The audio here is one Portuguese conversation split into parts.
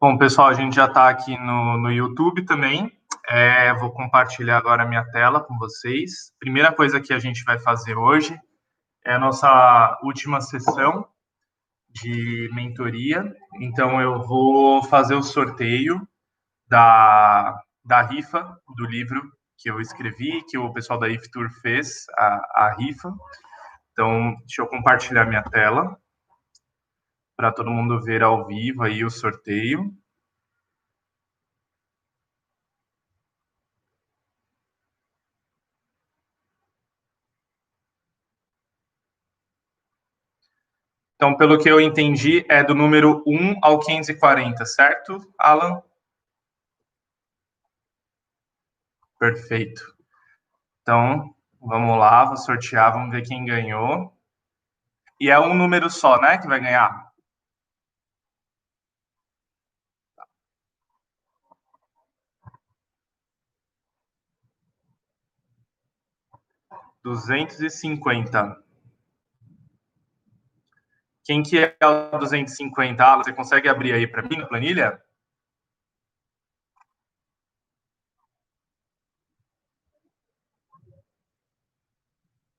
Bom, pessoal, a gente já está aqui no, no YouTube também. É, vou compartilhar agora a minha tela com vocês. Primeira coisa que a gente vai fazer hoje é a nossa última sessão de mentoria. Então, eu vou fazer o sorteio da, da rifa do livro que eu escrevi, que o pessoal da IFTUR fez, a, a rifa. Então, deixa eu compartilhar minha tela para todo mundo ver ao vivo aí o sorteio. Então, pelo que eu entendi, é do número 1 ao 540, certo, Alan? Perfeito. Então, vamos lá, vou sortear, vamos ver quem ganhou. E é um número só, né, que vai ganhar? Duzentos e cinquenta. Quem que é o 250? Ah, você consegue abrir aí para mim na planilha?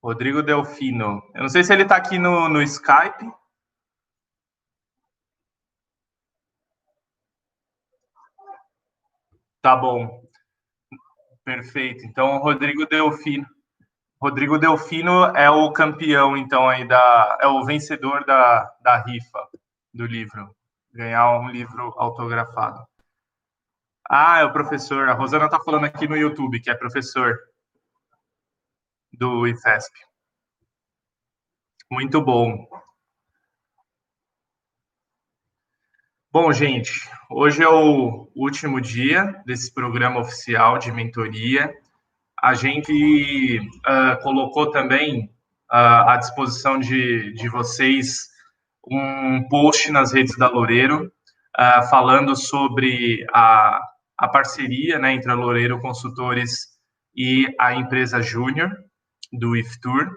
Rodrigo Delfino. Eu não sei se ele está aqui no, no Skype. Tá bom. Perfeito. Então, Rodrigo Delfino. Rodrigo Delfino é o campeão, então, aí da. É o vencedor da, da rifa do livro. Ganhar um livro autografado. Ah, é o professor. A Rosana está falando aqui no YouTube, que é professor do IFESP. Muito bom. Bom, gente, hoje é o último dia desse programa oficial de mentoria a gente uh, colocou também uh, à disposição de, de vocês um post nas redes da Loureiro uh, falando sobre a, a parceria né, entre a Loureiro Consultores e a empresa Júnior do IFTUR.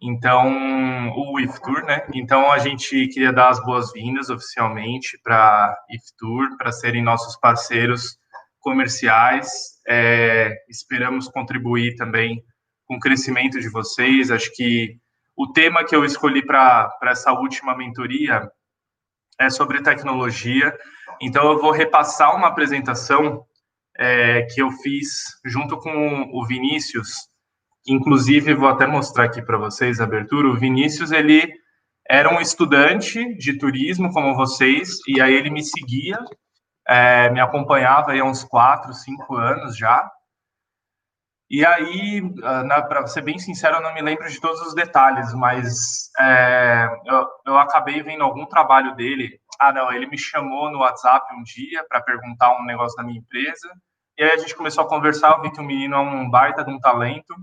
Então, o IFTUR, né? Então, a gente queria dar as boas-vindas oficialmente para IFTUR, para serem nossos parceiros comerciais. É, esperamos contribuir também com o crescimento de vocês. Acho que o tema que eu escolhi para essa última mentoria é sobre tecnologia. Então, eu vou repassar uma apresentação é, que eu fiz junto com o Vinícius. Inclusive, vou até mostrar aqui para vocês a abertura. O Vinícius, ele era um estudante de turismo como vocês, e aí ele me seguia é, me acompanhava há uns quatro, cinco anos já. E aí, ah, para ser bem sincero, eu não me lembro de todos os detalhes, mas é, eu, eu, acabei vendo algum trabalho dele. Ah, não, ele me chamou no WhatsApp um dia para perguntar um negócio da minha empresa. E aí a gente começou a conversar. Eu vi que o menino é um baita de um talento.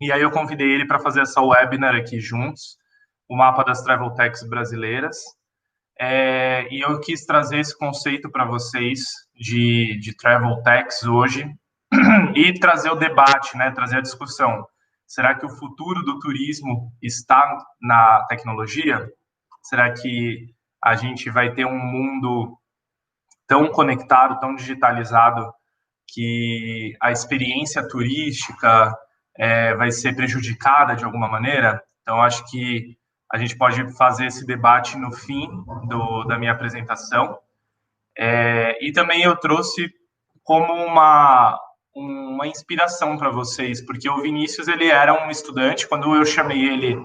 E aí eu convidei ele para fazer essa webinar aqui juntos, o mapa das travel techs brasileiras. É, e eu quis trazer esse conceito para vocês de, de travel tax hoje e trazer o debate, né, trazer a discussão. Será que o futuro do turismo está na tecnologia? Será que a gente vai ter um mundo tão conectado, tão digitalizado, que a experiência turística é, vai ser prejudicada de alguma maneira? Então, acho que a gente pode fazer esse debate no fim do, da minha apresentação. É, e também eu trouxe como uma, uma inspiração para vocês, porque o Vinícius ele era um estudante, quando eu chamei ele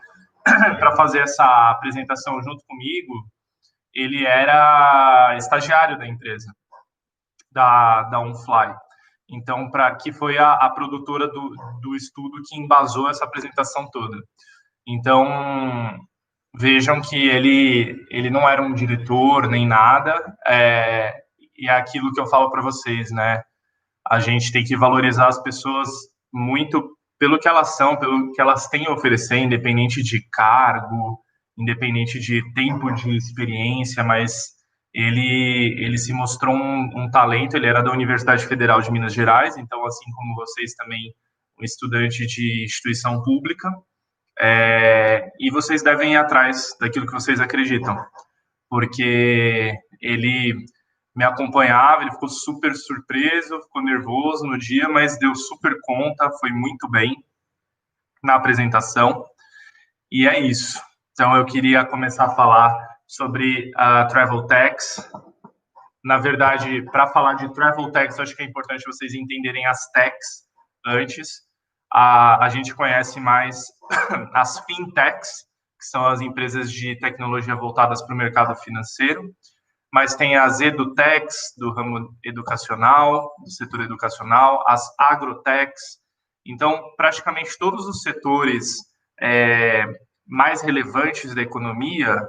para fazer essa apresentação junto comigo, ele era estagiário da empresa, da, da Unfly. Então, para que foi a, a produtora do, do estudo que embasou essa apresentação toda. Então, vejam que ele, ele não era um diretor nem nada, é, e é aquilo que eu falo para vocês, né? A gente tem que valorizar as pessoas muito pelo que elas são, pelo que elas têm a oferecer, independente de cargo, independente de tempo de experiência, mas ele, ele se mostrou um, um talento, ele era da Universidade Federal de Minas Gerais, então, assim como vocês também, um estudante de instituição pública, É, e vocês devem ir atrás daquilo que vocês acreditam, porque ele me acompanhava, ele ficou super surpreso, ficou nervoso no dia, mas deu super conta, foi muito bem na apresentação. E é isso. Então eu queria começar a falar sobre a Travel Tax. Na verdade, para falar de Travel Tax, acho que é importante vocês entenderem as tax antes. A, a gente conhece mais as fintechs, que são as empresas de tecnologia voltadas para o mercado financeiro mas tem as edutechs do ramo educacional, do setor educacional, as agrotechs. Então, praticamente todos os setores é, mais relevantes da economia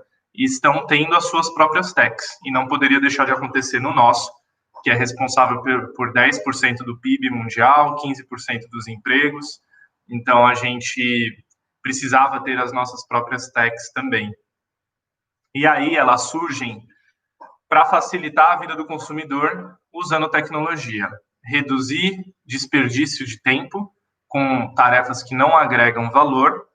estão tendo as suas próprias techs, e não poderia deixar de acontecer no nosso, que é responsável por, por 10% do PIB mundial, 15% dos empregos. Então, a gente precisava ter as nossas próprias techs também. E aí elas surgem para facilitar a vida do consumidor usando tecnologia, reduzir desperdício de tempo com tarefas que não agregam valor,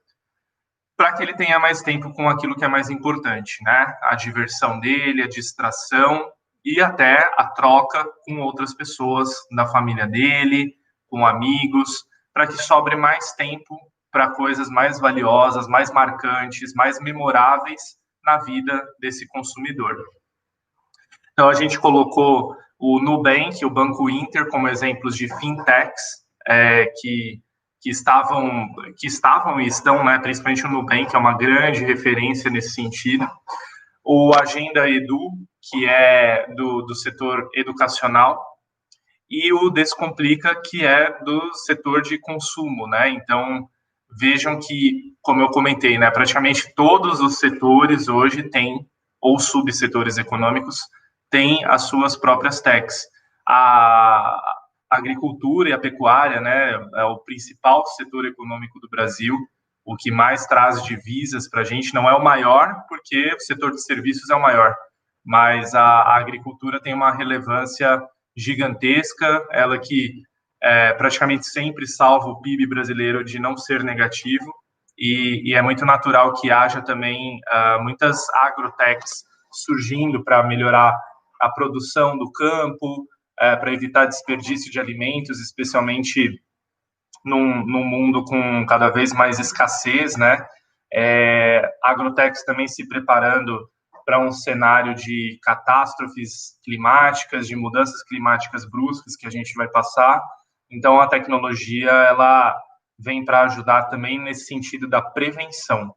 para que ele tenha mais tempo com aquilo que é mais importante, né? A diversão dele, a distração e até a troca com outras pessoas da família dele, com amigos, para que sobre mais tempo para coisas mais valiosas, mais marcantes, mais memoráveis na vida desse consumidor. Então, a gente colocou o Nubank, o Banco Inter, como exemplos de fintechs é, que, que, estavam, que estavam e estão, né, principalmente o Nubank, é uma grande referência nesse sentido. O Agenda Edu, que é do, do setor educacional, e o Descomplica, que é do setor de consumo, né? Então, vejam que, como eu comentei, né, praticamente todos os setores hoje têm, ou subsetores econômicos, têm as suas próprias techs. A agricultura e a pecuária, né, é o principal setor econômico do Brasil, o que mais traz divisas para a gente, não é o maior, porque o setor de serviços é o maior, mas a, a agricultura tem uma relevância gigantesca, ela que é, praticamente sempre salva o PIB brasileiro de não ser negativo, e, e é muito natural que haja também uh, muitas agrotechs surgindo para melhorar a produção do campo, é, para evitar desperdício de alimentos, especialmente num, num, mundo com cada vez mais escassez, né? É, Agrotex também se preparando para um cenário de catástrofes climáticas, de mudanças climáticas bruscas que a gente vai passar. Então, a tecnologia ela vem para ajudar também nesse sentido da prevenção.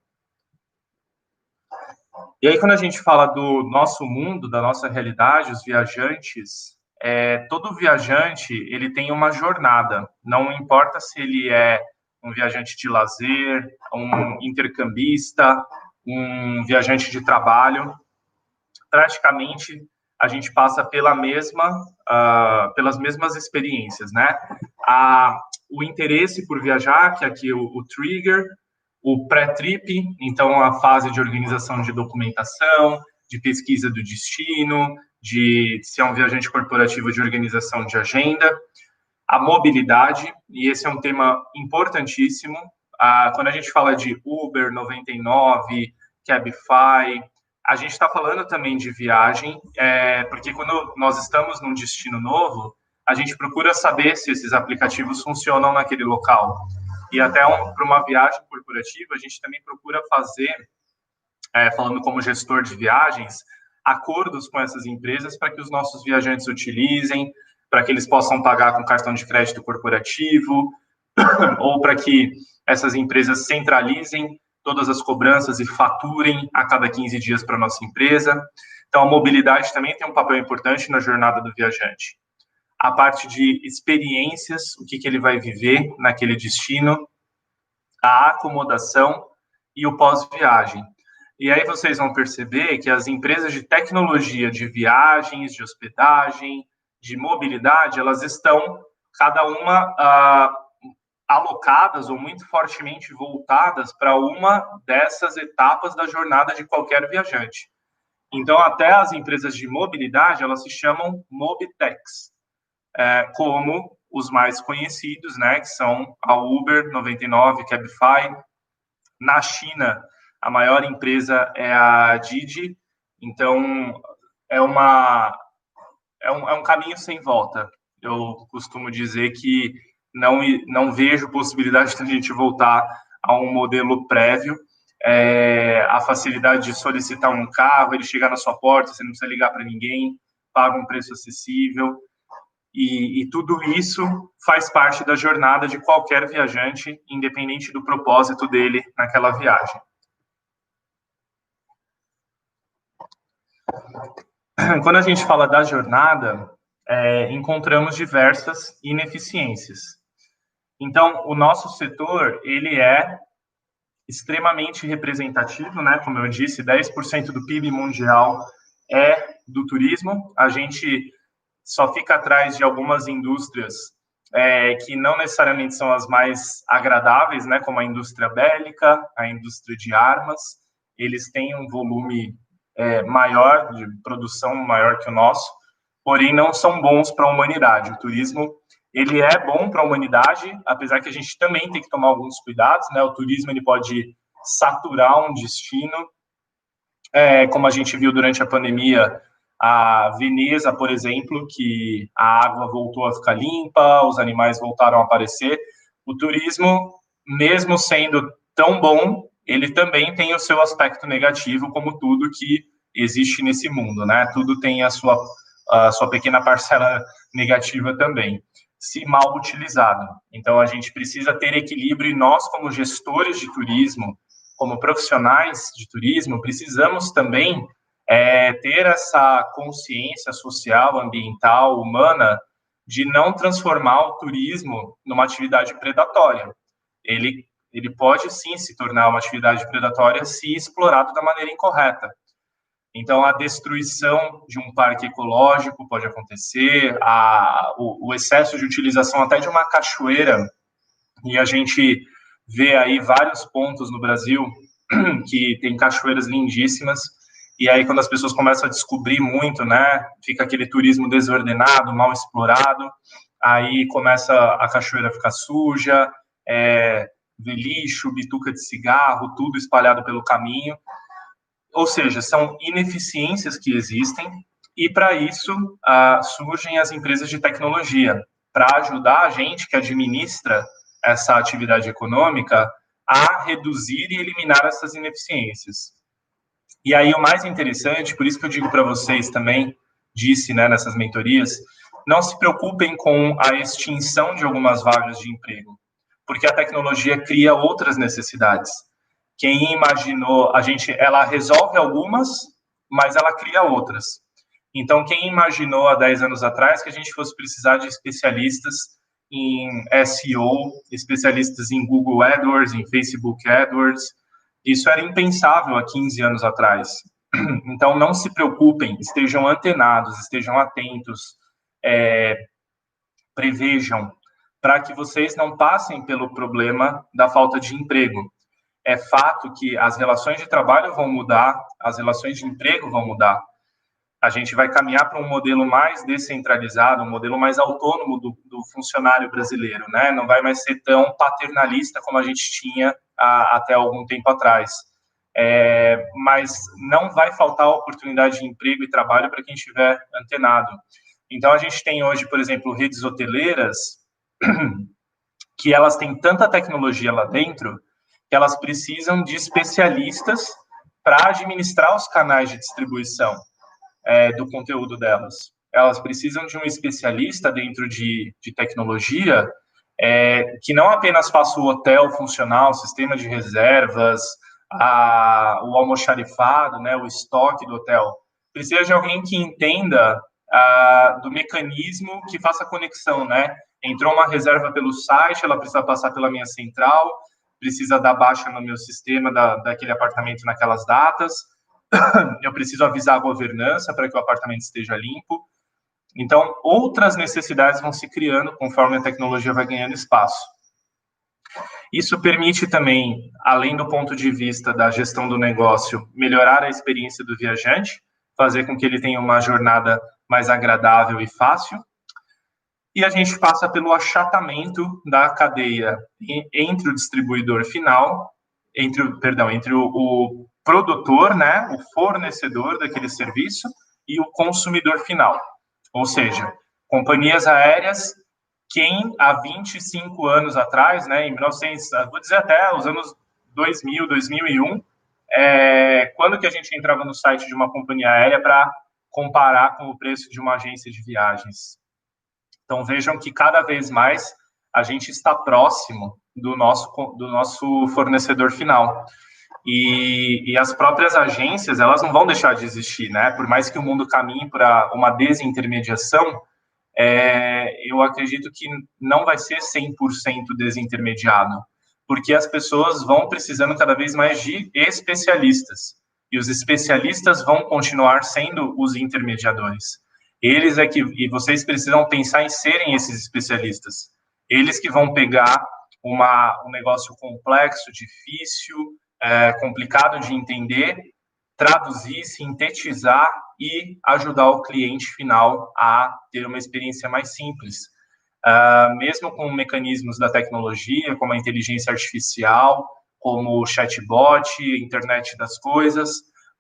E aí, quando a gente fala do nosso mundo, da nossa realidade, os viajantes, é, todo viajante ele tem uma jornada. Não importa se ele é um viajante de lazer, um intercambista, um viajante de trabalho, praticamente a gente passa pela mesma, uh, pelas mesmas experiências, né? A, o interesse por viajar, que aqui é o, o trigger, o pré-trip, então a fase de organização de documentação, de pesquisa do destino, de se é um viajante corporativo de organização de agenda, a mobilidade, e esse é um tema importantíssimo. Ah, quando a gente fala de Uber 99, Cabify, a gente está falando também de viagem, é, porque quando nós estamos num destino novo, a gente procura saber se esses aplicativos funcionam naquele local. E até um, para uma viagem corporativa, a gente também procura fazer, é, falando como gestor de viagens, acordos com essas empresas para que os nossos viajantes utilizem, para que eles possam pagar com cartão de crédito corporativo, ou para que essas empresas centralizem todas as cobranças e faturem a cada 15 dias para a nossa empresa. Então, a mobilidade também tem um papel importante na jornada do viajante a parte de experiências, o que, que ele vai viver naquele destino, a acomodação e o pós-viagem. E aí vocês vão perceber que as empresas de tecnologia de viagens, de hospedagem, de mobilidade, elas estão cada uma uh, alocadas ou muito fortemente voltadas para uma dessas etapas da jornada de qualquer viajante. Então, até as empresas de mobilidade, elas se chamam Mobitex é, como os mais conhecidos, né, que são a Uber 99, Cabify, Na China, a maior empresa é a Didi, então é uma é um, é um caminho sem volta. Eu costumo dizer que não não vejo possibilidade de a gente voltar a um modelo prévio. É, a facilidade de solicitar um carro, ele chegar na sua porta, você não precisa ligar para ninguém, paga um preço acessível. E, e, tudo isso faz parte da jornada de qualquer viajante, independente do propósito dele naquela viagem. Quando a gente fala da jornada, é, encontramos diversas ineficiências. Então, o nosso setor, ele é extremamente representativo, né? Como eu disse, 10% do PIB mundial é do turismo. A gente só fica atrás de algumas indústrias é, que não necessariamente são as mais agradáveis, né? Como a indústria bélica, a indústria de armas. Eles têm um volume é, maior de produção maior que o nosso, porém não são bons para a humanidade. O turismo ele é bom para a humanidade, apesar que a gente também tem que tomar alguns cuidados, né? O turismo ele pode saturar um destino, é, como a gente viu durante a pandemia, a Veneza, por exemplo, que a água voltou a ficar limpa, os animais voltaram a aparecer. O turismo, mesmo sendo tão bom, ele também tem o seu aspecto negativo, como tudo que existe nesse mundo, né? Tudo tem a sua, a sua pequena parcela negativa também se mal utilizado. Então, a gente precisa ter equilíbrio e nós, como gestores de turismo, como profissionais de turismo, precisamos também é, ter essa consciência social, ambiental, humana, de não transformar o turismo numa atividade predatória. Ele, ele pode sim se tornar uma atividade predatória se explorado da maneira incorreta. Então, a destruição de um parque ecológico pode acontecer, a, o, o, excesso de utilização até de uma cachoeira, e a gente vê aí vários pontos no Brasil que tem cachoeiras lindíssimas, e aí quando as pessoas começam a descobrir muito, né, fica aquele turismo desordenado, mal explorado, aí começa a cachoeira ficar suja, é, ver lixo, bituca de cigarro, tudo espalhado pelo caminho, ou seja, são ineficiências que existem, e para isso uh, surgem as empresas de tecnologia, para ajudar a gente que administra essa atividade econômica a reduzir e eliminar essas ineficiências. E aí o mais interessante, por isso que eu digo para vocês também, disse né, nessas mentorias, não se preocupem com a extinção de algumas vagas de emprego, porque a tecnologia cria outras necessidades. Quem imaginou, a gente, ela resolve algumas, mas ela cria outras. Então, quem imaginou há 10 anos atrás que a gente fosse precisar de especialistas em SEO, especialistas em Google AdWords, em Facebook AdWords, isso era impensável há 15 anos atrás. Então, não se preocupem, estejam antenados, estejam atentos, é, prevejam, para que vocês não passem pelo problema da falta de emprego é fato que as relações de trabalho vão mudar, as relações de emprego vão mudar. A gente vai caminhar para um modelo mais descentralizado, um modelo mais autônomo do, do funcionário brasileiro, né? Não vai mais ser tão paternalista como a gente tinha a, até algum tempo atrás. É, mas não vai faltar oportunidade de emprego e trabalho para quem estiver antenado. Então, a gente tem hoje, por exemplo, redes hoteleiras que elas têm tanta tecnologia lá dentro que elas precisam de especialistas para administrar os canais de distribuição é, do conteúdo delas. Elas precisam de um especialista dentro de, de tecnologia é, que não apenas faça o hotel funcionar, o sistema de reservas, a, o almoxarifado, né, o estoque do hotel. Precisa de alguém que entenda a, do mecanismo que faça a conexão, né? Entrou uma reserva pelo site, ela precisa passar pela minha central, precisa dar baixa no meu sistema da, daquele apartamento naquelas datas, eu preciso avisar a governança para que o apartamento esteja limpo. Então, outras necessidades vão se criando conforme a tecnologia vai ganhando espaço. Isso permite também, além do ponto de vista da gestão do negócio, melhorar a experiência do viajante, fazer com que ele tenha uma jornada mais agradável e fácil, e a gente passa pelo achatamento da cadeia entre o distribuidor final entre o, perdão, entre o, o produtor, né, o fornecedor daquele serviço e o consumidor final. Ou seja, companhias aéreas, quem há 25 anos atrás, né, em 1900, vou dizer até os anos 2000, 2001, é, quando que a gente entrava no site de uma companhia aérea para comparar com o preço de uma agência de viagens? Então vejam que cada vez mais a gente está próximo do nosso, do nosso fornecedor final. E, e, as próprias agências, elas não vão deixar de existir, né? Por mais que o mundo caminhe para uma desintermediação, é, eu acredito que não vai ser 100% desintermediado, porque as pessoas vão precisando cada vez mais de especialistas, e os especialistas vão continuar sendo os intermediadores. Eles é que, e vocês precisam pensar em serem esses especialistas. Eles que vão pegar uma, um negócio complexo, difícil, é, complicado de entender, traduzir, sintetizar e ajudar o cliente final a ter uma experiência mais simples. Uh, mesmo com mecanismos da tecnologia, como a inteligência artificial, como o chatbot, internet das coisas,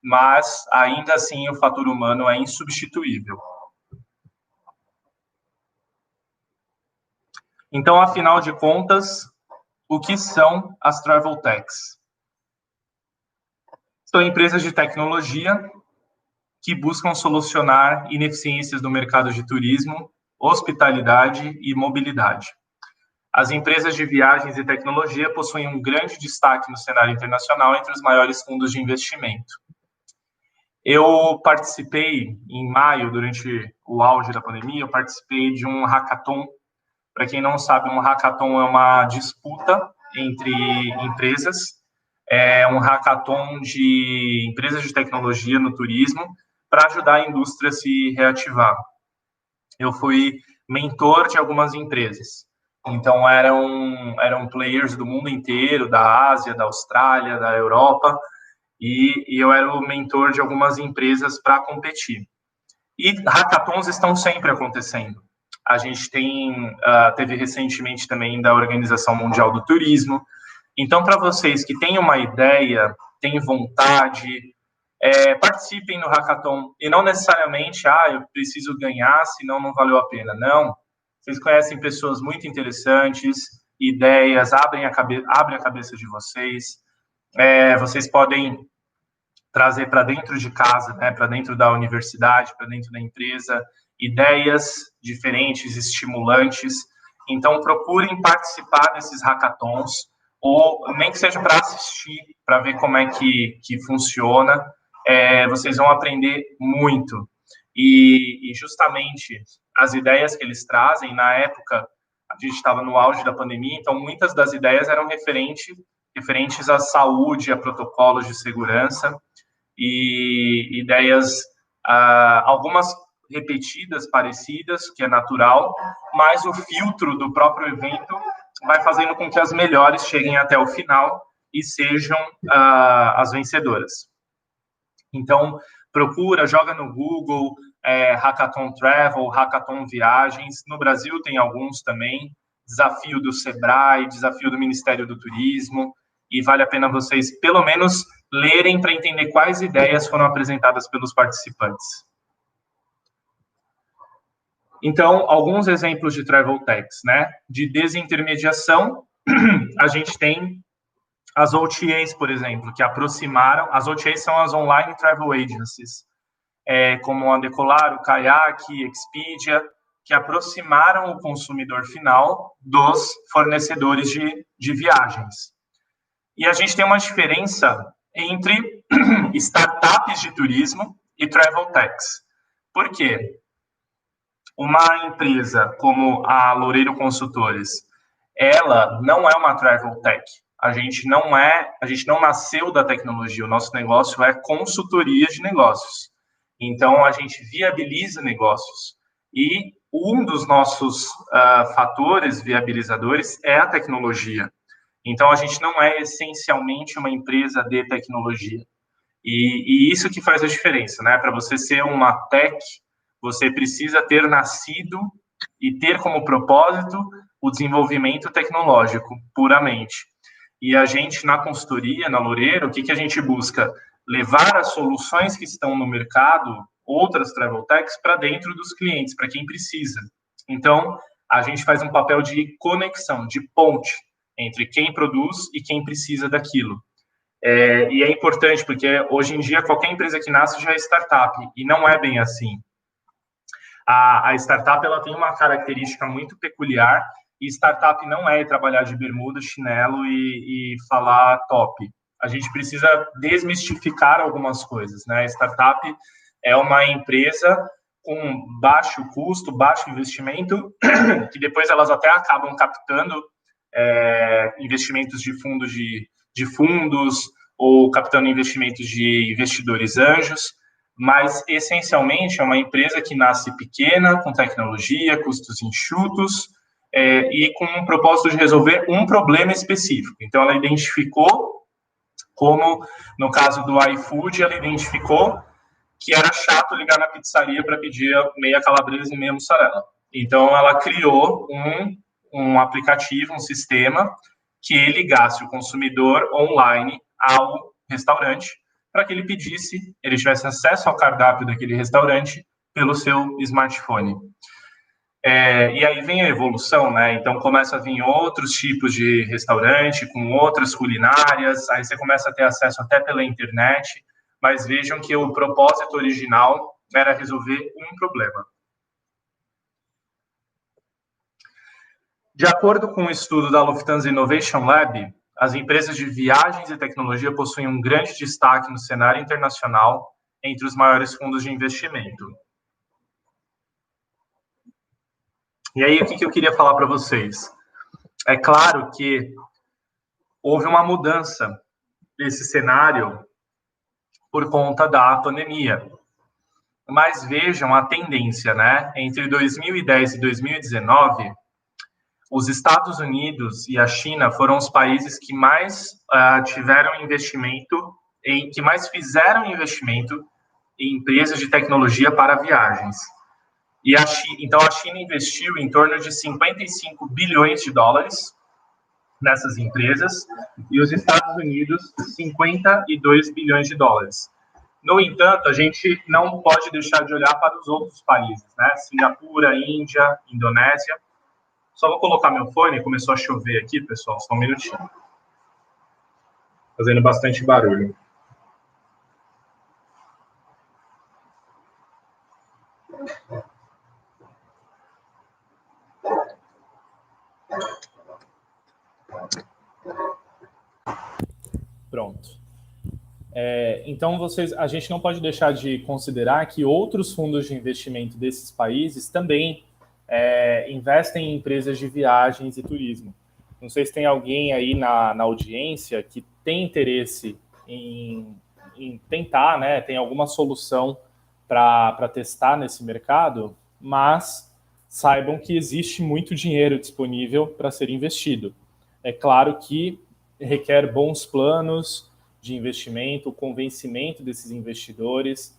mas ainda assim o fator humano é insubstituível. Então, afinal de contas, o que são as travel techs? São empresas de tecnologia que buscam solucionar ineficiências no mercado de turismo, hospitalidade e mobilidade. As empresas de viagens e tecnologia possuem um grande destaque no cenário internacional entre os maiores fundos de investimento. Eu participei em maio, durante o auge da pandemia, eu participei de um hackathon para quem não sabe, um hackathon é uma disputa entre empresas, é um hackathon de empresas de tecnologia no turismo para ajudar a indústria a se reativar. Eu fui mentor de algumas empresas. Então eram eram players do mundo inteiro, da Ásia, da Austrália, da Europa, e, e eu era o mentor de algumas empresas para competir. E hackathons estão sempre acontecendo. A gente tem, uh, teve recentemente também da Organização Mundial do Turismo. Então, para vocês que têm uma ideia, têm vontade, é, participem no hackathon. E não necessariamente, ah, eu preciso ganhar, senão não valeu a pena. Não. Vocês conhecem pessoas muito interessantes, ideias, abrem a, cabe abrem a cabeça de vocês. É, vocês podem trazer para dentro de casa, né, para dentro da universidade, para dentro da empresa, ideias diferentes, estimulantes. Então, procurem participar desses hackathons, ou nem que seja para assistir, para ver como é que, que funciona. É, vocês vão aprender muito. E, e, justamente as ideias que eles trazem, na época, a gente estava no auge da pandemia, então muitas das ideias eram referente, referentes à saúde, a protocolos de segurança, e ideias, ah, algumas repetidas, parecidas, que é natural, mas o filtro do próprio evento vai fazendo com que as melhores cheguem até o final e sejam uh, as vencedoras. Então, procura, joga no Google, é, Hackathon Travel, Hackathon Viagens. No Brasil tem alguns também. Desafio do Sebrae, desafio do Ministério do Turismo. E vale a pena vocês, pelo menos, lerem para entender quais ideias foram apresentadas pelos participantes. Então, alguns exemplos de travel techs, né? De desintermediação, a gente tem as OTAs, por exemplo, que aproximaram. As OTAs são as Online Travel Agencies, é, como a Decolar, o Kayak, Expedia, que aproximaram o consumidor final dos fornecedores de, de viagens. E a gente tem uma diferença entre startups de turismo e travel techs. Por quê? Uma empresa como a Loureiro Consultores, ela não é uma travel tech. A gente não é, a gente não nasceu da tecnologia. O nosso negócio é consultoria de negócios. Então a gente viabiliza negócios e um dos nossos uh, fatores viabilizadores é a tecnologia. Então a gente não é essencialmente uma empresa de tecnologia. E, e isso que faz a diferença, né? Para você ser uma tech, você precisa ter nascido e ter como propósito o desenvolvimento tecnológico, puramente. E a gente, na consultoria, na Loureiro, o que, que a gente busca? Levar as soluções que estão no mercado, outras travel techs, para dentro dos clientes, para quem precisa. Então, a gente faz um papel de conexão, de ponte entre quem produz e quem precisa daquilo. É, e é importante porque hoje em dia qualquer empresa que nasce já é startup e não é bem assim. A, a startup ela tem uma característica muito peculiar e startup não é trabalhar de bermuda, chinelo e, e falar top. A gente precisa desmistificar algumas coisas, né? Startup é uma empresa com baixo custo, baixo investimento, que depois elas até acabam captando é, investimentos de fundos de, de fundos ou captando investimentos de investidores anjos, mas essencialmente é uma empresa que nasce pequena, com tecnologia, custos enxutos é, e com um propósito de resolver um problema específico. Então, ela identificou como, no caso do iFood, ela identificou que era chato ligar na pizzaria para pedir meia calabresa e meia mussarela. Então, ela criou um, um aplicativo, um sistema que ligasse o consumidor online ao restaurante para que ele pedisse, ele tivesse acesso ao cardápio daquele restaurante pelo seu smartphone. É, e aí vem a evolução, né? Então começa a vir outros tipos de restaurante com outras culinárias, aí você começa a ter acesso até pela internet, mas vejam que o propósito original era resolver um problema. De acordo com um estudo da Lufthansa Innovation Lab, as empresas de viagens e tecnologia possuem um grande destaque no cenário internacional entre os maiores fundos de investimento. E aí, o que eu queria falar para vocês? É claro que houve uma mudança desse cenário por conta da pandemia. Mas vejam a tendência, né? Entre 2010 e 2019, os Estados Unidos e a China foram os países que mais uh, tiveram investimento, em, que mais fizeram investimento em empresas de tecnologia para viagens. E a China, então a China investiu em torno de 55 bilhões de dólares nessas empresas e os Estados Unidos 52 bilhões de dólares. No entanto, a gente não pode deixar de olhar para os outros países, né? Singapura, Índia, Indonésia, só vou colocar meu fone, começou a chover aqui, pessoal, só um minutinho. Fazendo bastante barulho. Pronto. É, então, vocês, a gente não pode deixar de considerar que outros fundos de investimento desses países também é, investem em empresas de viagens e turismo. Não sei se tem alguém aí na, na audiência que tem interesse em, em tentar, né? Tem alguma solução para testar nesse mercado, mas saibam que existe muito dinheiro disponível para ser investido. É claro que requer bons planos de investimento, o convencimento desses investidores,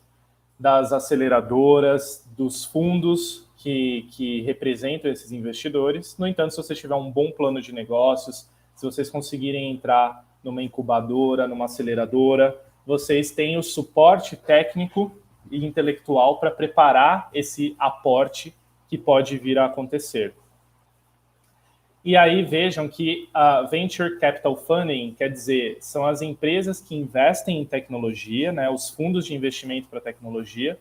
das aceleradoras, dos fundos que, que representam esses investidores. No entanto, se você tiver um bom plano de negócios, se vocês conseguirem entrar numa incubadora, numa aceleradora, vocês têm o suporte técnico e intelectual para preparar esse aporte que pode vir a acontecer. E aí vejam que a Venture Capital Funding quer dizer, são as empresas que investem em tecnologia, né, os fundos de investimento para tecnologia,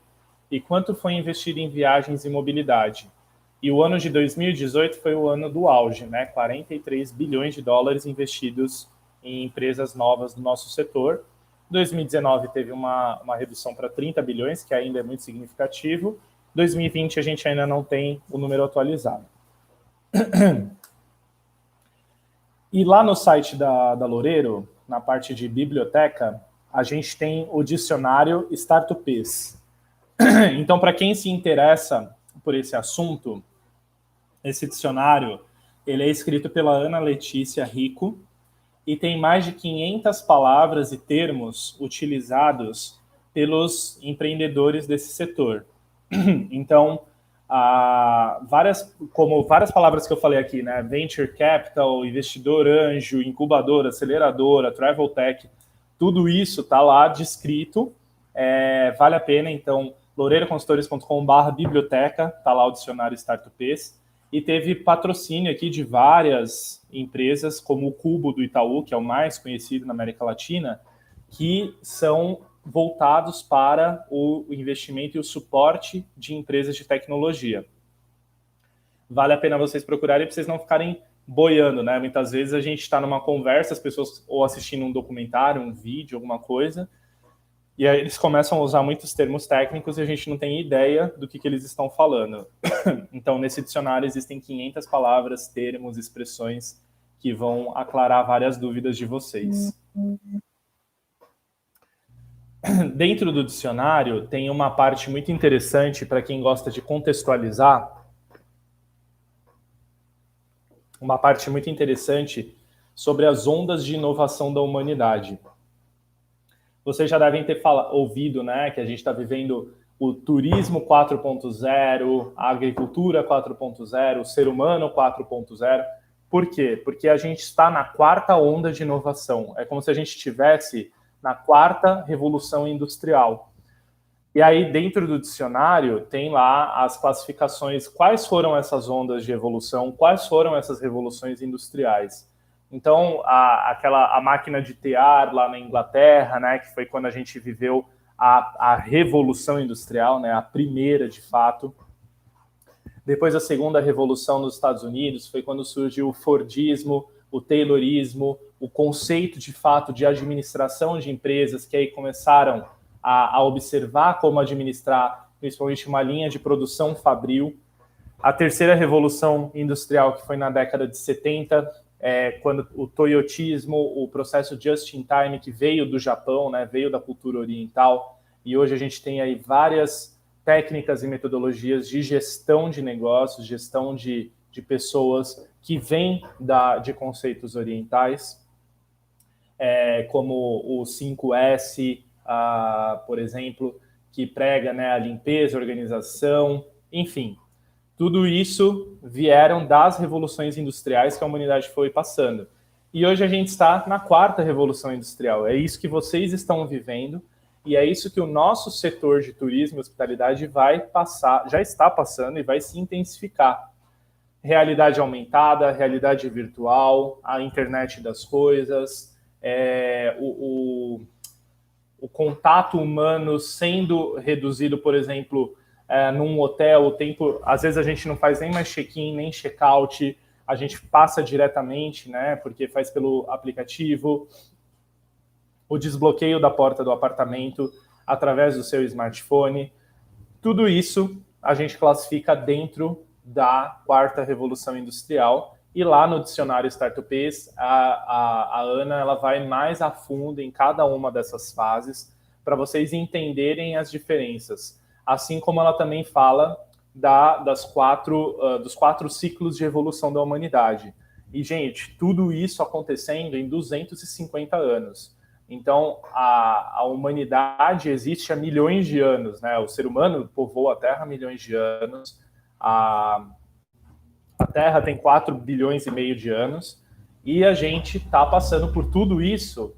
e quanto foi investido em viagens e mobilidade. E o ano de 2018 foi o ano do auge, né? 43 bilhões de dólares investidos em empresas novas do nosso setor. 2019 teve uma, uma redução para 30 bilhões, que ainda é muito significativo. 2020 a gente ainda não tem o número atualizado. E lá no site da, da Loureiro, na parte de biblioteca, a gente tem o dicionário Startups. Então, para quem se interessa por esse assunto, esse dicionário ele é escrito pela Ana Letícia Rico e tem mais de 500 palavras e termos utilizados pelos empreendedores desse setor. Então, várias, como várias palavras que eu falei aqui, né? Venture capital, investidor anjo, incubadora, aceleradora, travel tech, tudo isso está lá descrito. É, vale a pena, então, loureiraconsultores.com.br biblioteca, está lá o dicionário Startups. E teve patrocínio aqui de várias empresas, como o Cubo do Itaú, que é o mais conhecido na América Latina, que são voltados para o investimento e o suporte de empresas de tecnologia. Vale a pena vocês procurarem para vocês não ficarem boiando, né? Muitas vezes a gente está numa conversa, as pessoas ou assistindo um documentário, um vídeo, alguma coisa, e aí eles começam a usar muitos termos técnicos e a gente não tem ideia do que, que eles estão falando. então, nesse dicionário existem 500 palavras, termos, expressões que vão aclarar várias dúvidas de vocês. Dentro do dicionário tem uma parte muito interessante para quem gosta de contextualizar. Uma parte muito interessante sobre as ondas de inovação da humanidade. Vocês já devem ter fala, ouvido né, que a gente está vivendo o turismo 4.0, a agricultura 4.0, o ser humano 4.0. Por quê? Porque a gente está na quarta onda de inovação. É como se a gente estivesse na quarta revolução industrial. E aí, dentro do dicionário, tem lá as classificações, quais foram essas ondas de evolução, quais foram essas revoluções industriais. Então, a, aquela a máquina de tear lá na Inglaterra, né, que foi quando a gente viveu a, a revolução industrial, né, a primeira de fato. Depois a segunda revolução nos Estados Unidos foi quando surgiu o Fordismo, o Taylorismo, o conceito de fato de administração de empresas, que aí começaram a, a observar como administrar, principalmente uma linha de produção fabril. A terceira revolução industrial, que foi na década de 70, é, quando o toyotismo, o processo just in time que veio do Japão, né, veio da cultura oriental, e hoje a gente tem aí várias técnicas e metodologias de gestão de negócios, gestão de, de pessoas que vêm de conceitos orientais, é, como o 5S, a, por exemplo, que prega né, a limpeza, organização, enfim, tudo isso vieram das revoluções industriais que a humanidade foi passando. E hoje a gente está na quarta revolução industrial. É isso que vocês estão vivendo e é isso que o nosso setor de turismo e hospitalidade vai passar, já está passando e vai se intensificar. Realidade aumentada, realidade virtual, a internet das coisas, é, o, o, o contato humano sendo reduzido, por exemplo, é, num hotel, o tempo, às vezes a gente não faz nem mais check-in, nem check-out, a gente passa diretamente, né, porque faz pelo aplicativo, o desbloqueio da porta do apartamento através do seu smartphone, tudo isso a gente classifica dentro da quarta revolução industrial e lá no dicionário Startups, a, a, a Ana ela vai mais a fundo em cada uma dessas fases para vocês entenderem as diferenças assim como ela também fala da, das quatro, uh, dos quatro ciclos de evolução da humanidade. E, gente, tudo isso acontecendo em 250 anos. Então, a, a humanidade existe há milhões de anos, né? O ser humano povoou a Terra há milhões de anos. A, a Terra tem 4 bilhões e meio de anos. E a gente está passando por tudo isso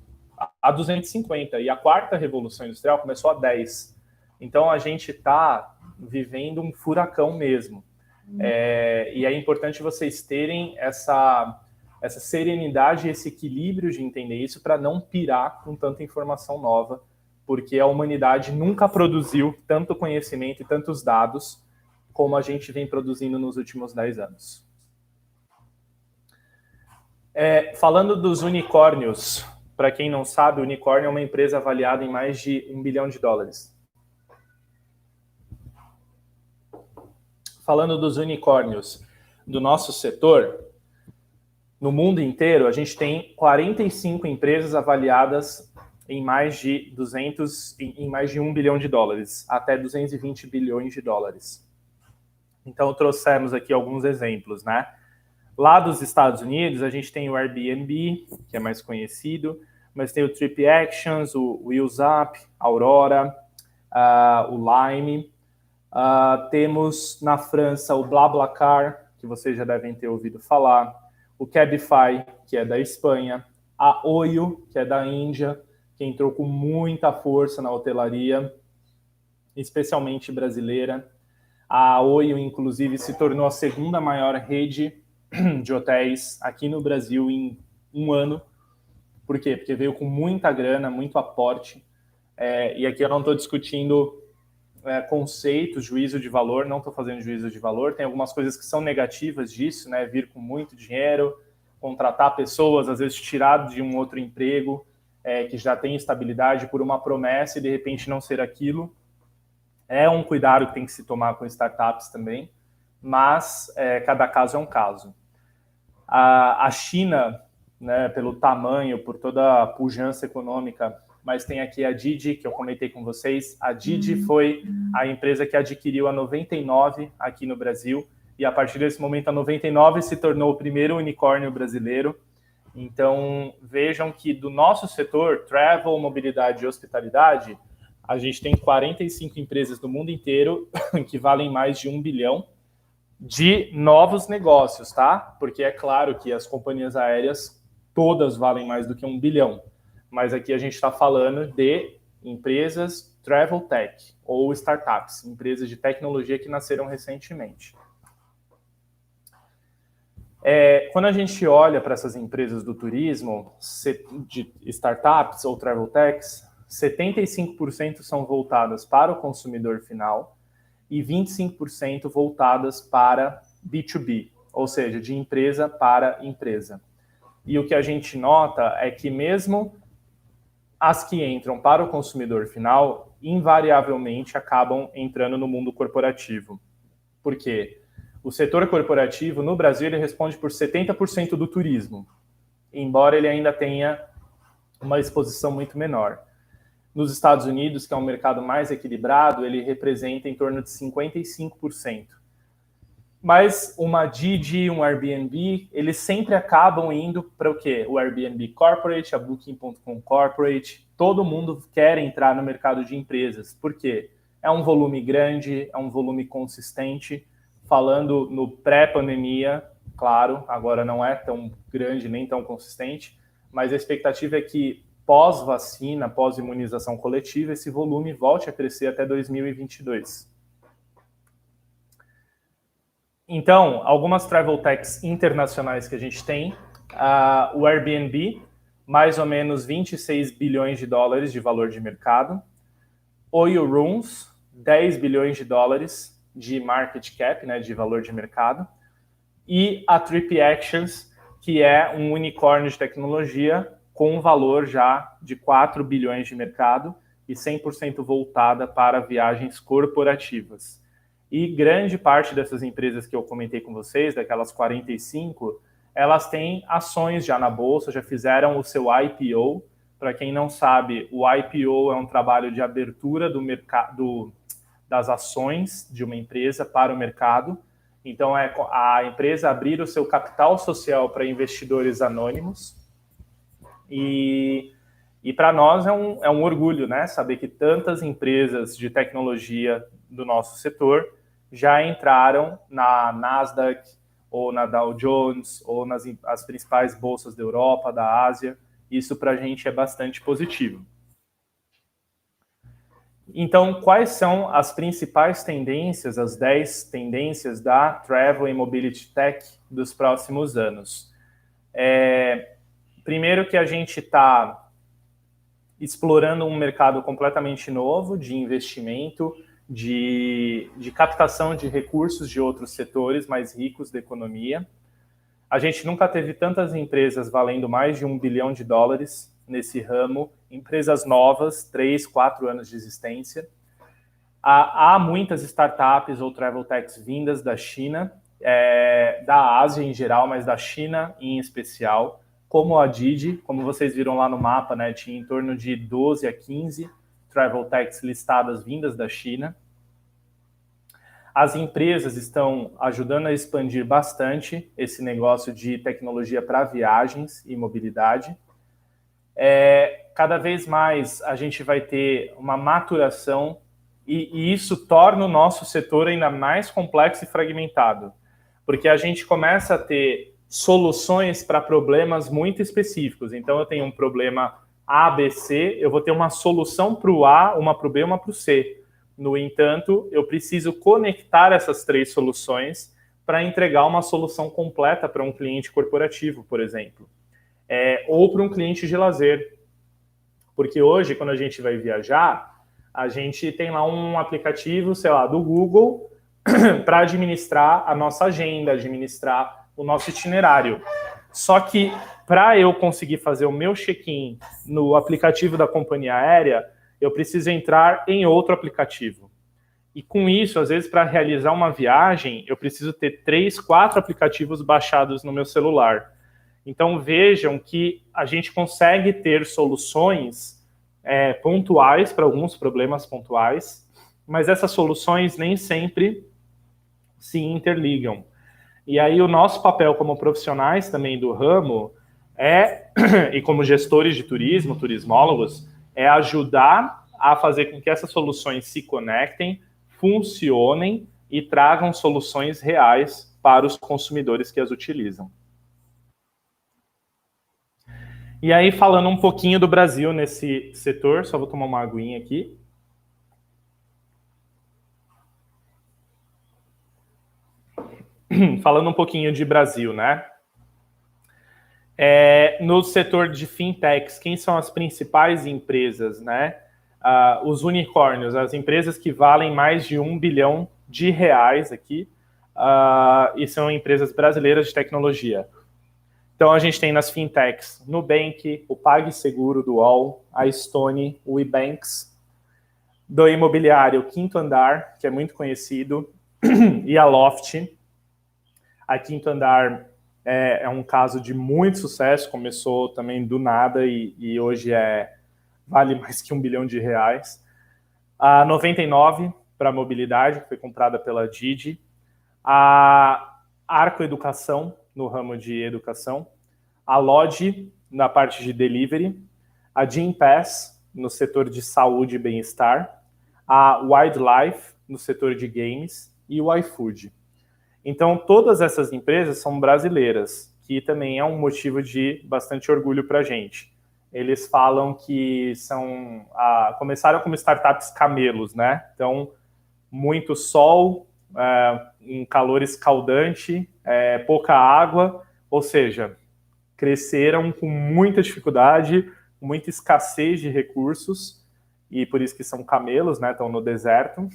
há 250. E a quarta revolução industrial começou há 10. Então a gente está vivendo um furacão mesmo. Uhum. É, e é importante vocês terem essa, essa serenidade e esse equilíbrio de entender isso para não pirar com tanta informação nova, porque a humanidade nunca produziu tanto conhecimento e tantos dados como a gente vem produzindo nos últimos 10 anos. É, falando dos unicórnios, para quem não sabe, o unicórnio é uma empresa avaliada em mais de um bilhão de dólares. Falando dos unicórnios do nosso setor, no mundo inteiro, a gente tem 45 empresas avaliadas em mais de 200, em mais de 1 bilhão de dólares, até 220 bilhões de dólares. Então, trouxemos aqui alguns exemplos, né? Lá dos Estados Unidos, a gente tem o Airbnb, que é mais conhecido, mas tem o Trip Actions, o Wheels Up, Aurora, uh, o Lime, Uh, temos na França o BlaBlaCar, que vocês já devem ter ouvido falar, o Cabify, que é da Espanha, a Oyo, que é da Índia, que entrou com muita força na hotelaria, especialmente brasileira. A Oyo, inclusive, se tornou a segunda maior rede de hotéis aqui no Brasil em um ano. Por quê? Porque veio com muita grana, muito aporte. É, e aqui eu não estou discutindo é, conceitos, juízo de valor, não estou fazendo juízo de valor. Tem algumas coisas que são negativas disso, né? Vir com muito dinheiro, contratar pessoas, às vezes tirado de um outro emprego, é, que já tem estabilidade por uma promessa e de repente não ser aquilo. É um cuidado que tem que se tomar com startups também, mas é, cada caso é um caso. A, a China, né, pelo tamanho, por toda a pujança econômica, mas tem aqui a Didi, que eu comentei com vocês. A Didi uhum. foi a empresa que adquiriu a 99 aqui no Brasil, e a partir desse momento a 99 se tornou o primeiro unicórnio brasileiro. Então, vejam que do nosso setor, travel, mobilidade e hospitalidade, a gente tem 45 empresas do mundo inteiro que valem mais de um bilhão de novos negócios, tá? Porque é claro que as companhias aéreas todas valem mais do que um bilhão, mas aqui a gente está falando de empresas travel tech ou startups, empresas de tecnologia que nasceram recentemente. É, quando a gente olha para essas empresas do turismo, de startups ou travel techs, 75% são voltadas para o consumidor final e 25% voltadas para B2B, ou seja, de empresa para empresa. E o que a gente nota é que mesmo as que entram para o consumidor final, invariavelmente acabam entrando no mundo corporativo. Por quê? o setor corporativo no Brasil ele responde por 70% do turismo, embora ele ainda tenha uma exposição muito menor. Nos Estados Unidos, que é um mercado mais equilibrado, ele representa em torno de 55%. Mas uma Didi, um Airbnb, eles sempre acabam indo para o quê? O Airbnb Corporate, a Booking.com Corporate, todo mundo quer entrar no mercado de empresas. Por quê? É um volume grande, é um volume consistente, falando no pré-pandemia, claro, agora não é tão grande nem tão consistente, mas a expectativa é que pós-vacina, pós-imunização coletiva, esse volume volte a crescer até 2022. Então, algumas travel techs internacionais que a gente tem, uh, o Airbnb, mais ou menos 26 bilhões de dólares de valor de mercado, Oyo Rooms, 10 bilhões de dólares, de market cap, né, de valor de mercado, e a Trip Actions, que é um unicórnio de tecnologia com um valor já de 4 bilhões de mercado e 100% voltada para viagens corporativas. E grande parte dessas empresas que eu comentei com vocês, daquelas 45, elas têm ações já na bolsa, já fizeram o seu IPO. Para quem não sabe, o IPO é um trabalho de abertura do mercado das ações de uma empresa para o mercado. Então, é a empresa abrir o seu capital social para investidores anônimos. E, e para nós é um, é um orgulho, né? Saber que tantas empresas de tecnologia do nosso setor já entraram na Nasdaq, ou na Dow Jones, ou nas as principais bolsas da Europa, da Ásia. Isso para a gente é bastante positivo. Então, quais são as principais tendências, as 10 tendências da Travel and Mobility Tech dos próximos anos? É, primeiro que a gente está explorando um mercado completamente novo de investimento, de, de captação de recursos de outros setores mais ricos da economia. A gente nunca teve tantas empresas valendo mais de um bilhão de dólares nesse ramo, empresas novas, três, quatro anos de existência. Há, há muitas startups ou travel techs vindas da China, é, da Ásia em geral, mas da China em especial, como a Didi, como vocês viram lá no mapa, né, tinha em torno de 12 a 15 travel techs listadas vindas da China. As empresas estão ajudando a expandir bastante esse negócio de tecnologia para viagens e mobilidade. É, cada vez mais a gente vai ter uma maturação E, e isso torna o nosso setor ainda mais complexo e fragmentado, porque a gente começa a ter soluções para problemas muito específicos. Então, eu tenho um problema A, B, C, eu vou ter uma solução para o A, uma para o B, uma para o C. No entanto, eu preciso conectar essas três soluções para entregar uma solução completa para um cliente corporativo, por exemplo, é, ou para um cliente de lazer. Porque hoje, quando a gente vai viajar, a gente tem lá um aplicativo, sei lá, do Google para administrar a nossa agenda, administrar o nosso itinerário. Só que para eu conseguir fazer o meu check-in no aplicativo da companhia aérea, eu preciso entrar em outro aplicativo. E com isso, às vezes, para realizar uma viagem, eu preciso ter três, quatro aplicativos baixados no meu celular. Então vejam que a gente consegue ter soluções é, pontuais para alguns problemas pontuais, mas essas soluções nem sempre se interligam. E aí o nosso papel como profissionais também do ramo é, e como gestores de turismo, turismólogos, é ajudar a fazer com que essas soluções se conectem, funcionem e tragam soluções reais para os consumidores que as utilizam. E aí, falando um pouquinho do Brasil nesse setor, só vou tomar uma aguinha aqui. Falando um pouquinho de Brasil, né? É, no setor de fintechs, quem são as principais empresas, né? Uh, os unicórnios, as empresas que valem mais de um bilhão de reais aqui, uh, e são empresas brasileiras de tecnologia. Então a gente tem nas fintechs Nubank, o PagSeguro do UOL, a Stone, o eBanks, do imobiliário Quinto Andar, que é muito conhecido, e a Loft. A Quinto Andar é, é, um caso de muito sucesso, começou também do nada e, e, hoje é vale mais que um bilhão de reais. A 99 para mobilidade, que foi comprada pela Didi. A Arco Educação, no ramo de educação. A Lodge, na parte de delivery. A Gympass, no setor de saúde e bem-estar. A Wildlife, no setor de games. E o iFood. Então, todas essas empresas são brasileiras, que também é um motivo de bastante orgulho para a gente. Eles falam que são ah, começaram como startups camelos, né? Então, muito sol, é, em calor escaldante, é, pouca água, ou seja, cresceram com muita dificuldade, muita escassez de recursos, e por isso que são camelos, né? Estão no deserto,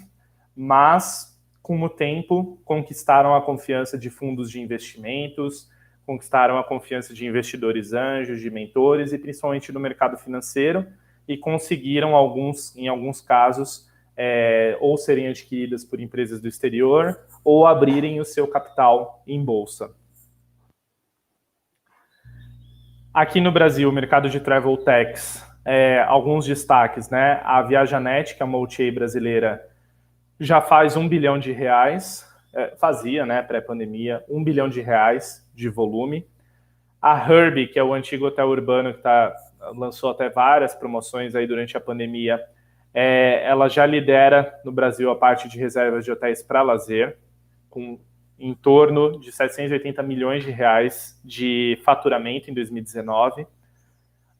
mas com o tempo, conquistaram a confiança de fundos de investimentos, conquistaram a confiança de investidores anjos, de mentores e principalmente do mercado financeiro e conseguiram alguns, em alguns casos, é, ou serem adquiridas por empresas do exterior ou abrirem o seu capital em bolsa. Aqui no Brasil, o mercado de travel techs, é, alguns destaques, né? A Viajanet, que é uma OTA brasileira, já faz um bilhão de reais, é, fazia, né, pré-pandemia, um bilhão de reais de volume. A Herbie, que é o antigo hotel urbano que tá, lançou até várias promoções aí durante a pandemia, é, ela já lidera no Brasil a parte de reservas de hotéis para lazer, com em torno de 780 milhões de reais de faturamento em 2019.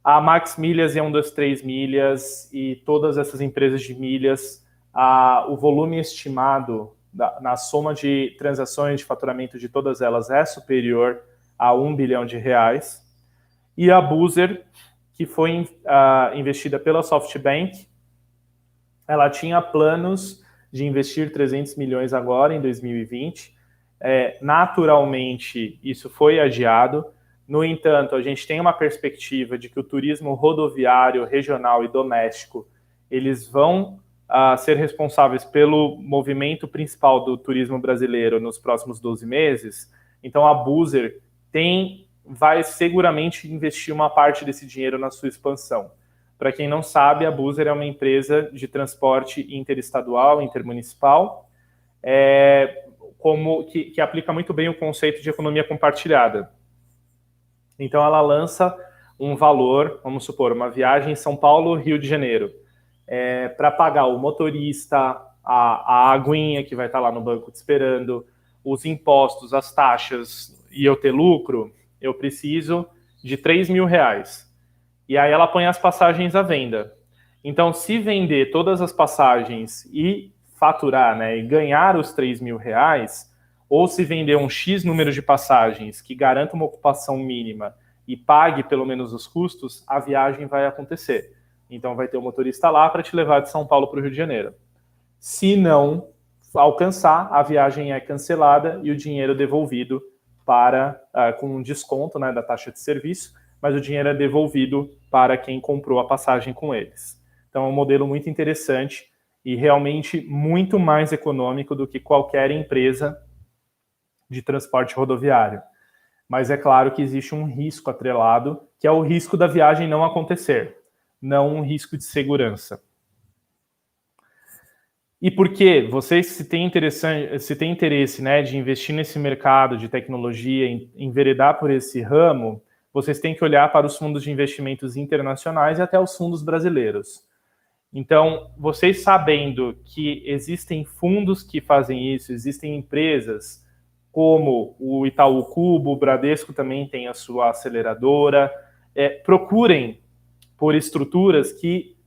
A Max Milhas e a 123 Milhas e todas essas empresas de milhas a, o volume estimado da, na soma de transações de faturamento de todas elas é superior a um bilhão de reais. E a Boozer, que foi uh, investida pela SoftBank, ela tinha planos de investir 300 milhões agora em 2020. É, naturalmente, isso foi adiado. No entanto, a gente tem uma perspectiva de que o turismo rodoviário, regional e doméstico eles vão a ser responsáveis pelo movimento principal do turismo brasileiro nos próximos 12 meses, então a Boozer tem vai seguramente investir uma parte desse dinheiro na sua expansão. Para quem não sabe, a Boozer é uma empresa de transporte interestadual, intermunicipal, é, como que, que aplica muito bem o conceito de economia compartilhada. Então ela lança um valor, vamos supor, uma viagem em São Paulo, Rio de Janeiro é, para pagar o motorista, a, a aguinha que vai estar tá lá no banco te esperando, os impostos, as taxas e eu ter lucro, eu preciso de 3 mil reais. E aí ela põe as passagens à venda. Então, se vender todas as passagens e faturar, né, e ganhar os 3 mil reais, ou se vender um X número de passagens que garanta uma ocupação mínima e pague pelo menos os custos, a viagem vai acontecer. Então vai ter o um motorista lá para te levar de São Paulo para o Rio de Janeiro. Se não alcançar, a viagem é cancelada e o dinheiro devolvido para uh, com um desconto né, da taxa de serviço, mas o dinheiro é devolvido para quem comprou a passagem com eles. Então é um modelo muito interessante e realmente muito mais econômico do que qualquer empresa de transporte rodoviário. Mas é claro que existe um risco atrelado, que é o risco da viagem não acontecer, não um risco de segurança. E por que vocês, se têm, se têm interesse né, de investir nesse mercado de tecnologia, em, enveredar por esse ramo, vocês têm que olhar para os fundos de investimentos internacionais e até os fundos brasileiros. Então, vocês sabendo que existem fundos que fazem isso, existem empresas como o Itaú Cubo, o Bradesco também tem a sua aceleradora. É, procurem por estruturas que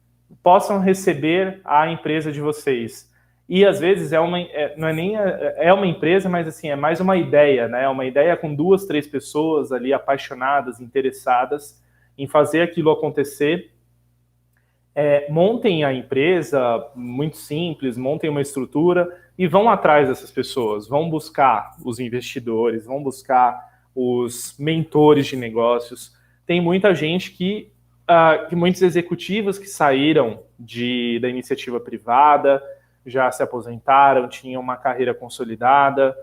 possam receber a empresa de vocês. E às vezes é uma, é, não é nem é uma empresa, mas assim é mais uma ideia, né? É uma ideia com duas, três pessoas ali apaixonadas, interessadas em fazer aquilo acontecer. É, montem a empresa, muito simples, montem uma estrutura e vão atrás dessas pessoas, vão buscar os investidores, vão buscar os mentores de negócios. Tem muita gente que, uh, que muitos executivos que saíram de, da iniciativa privada, já se aposentaram, tinham uma carreira consolidada,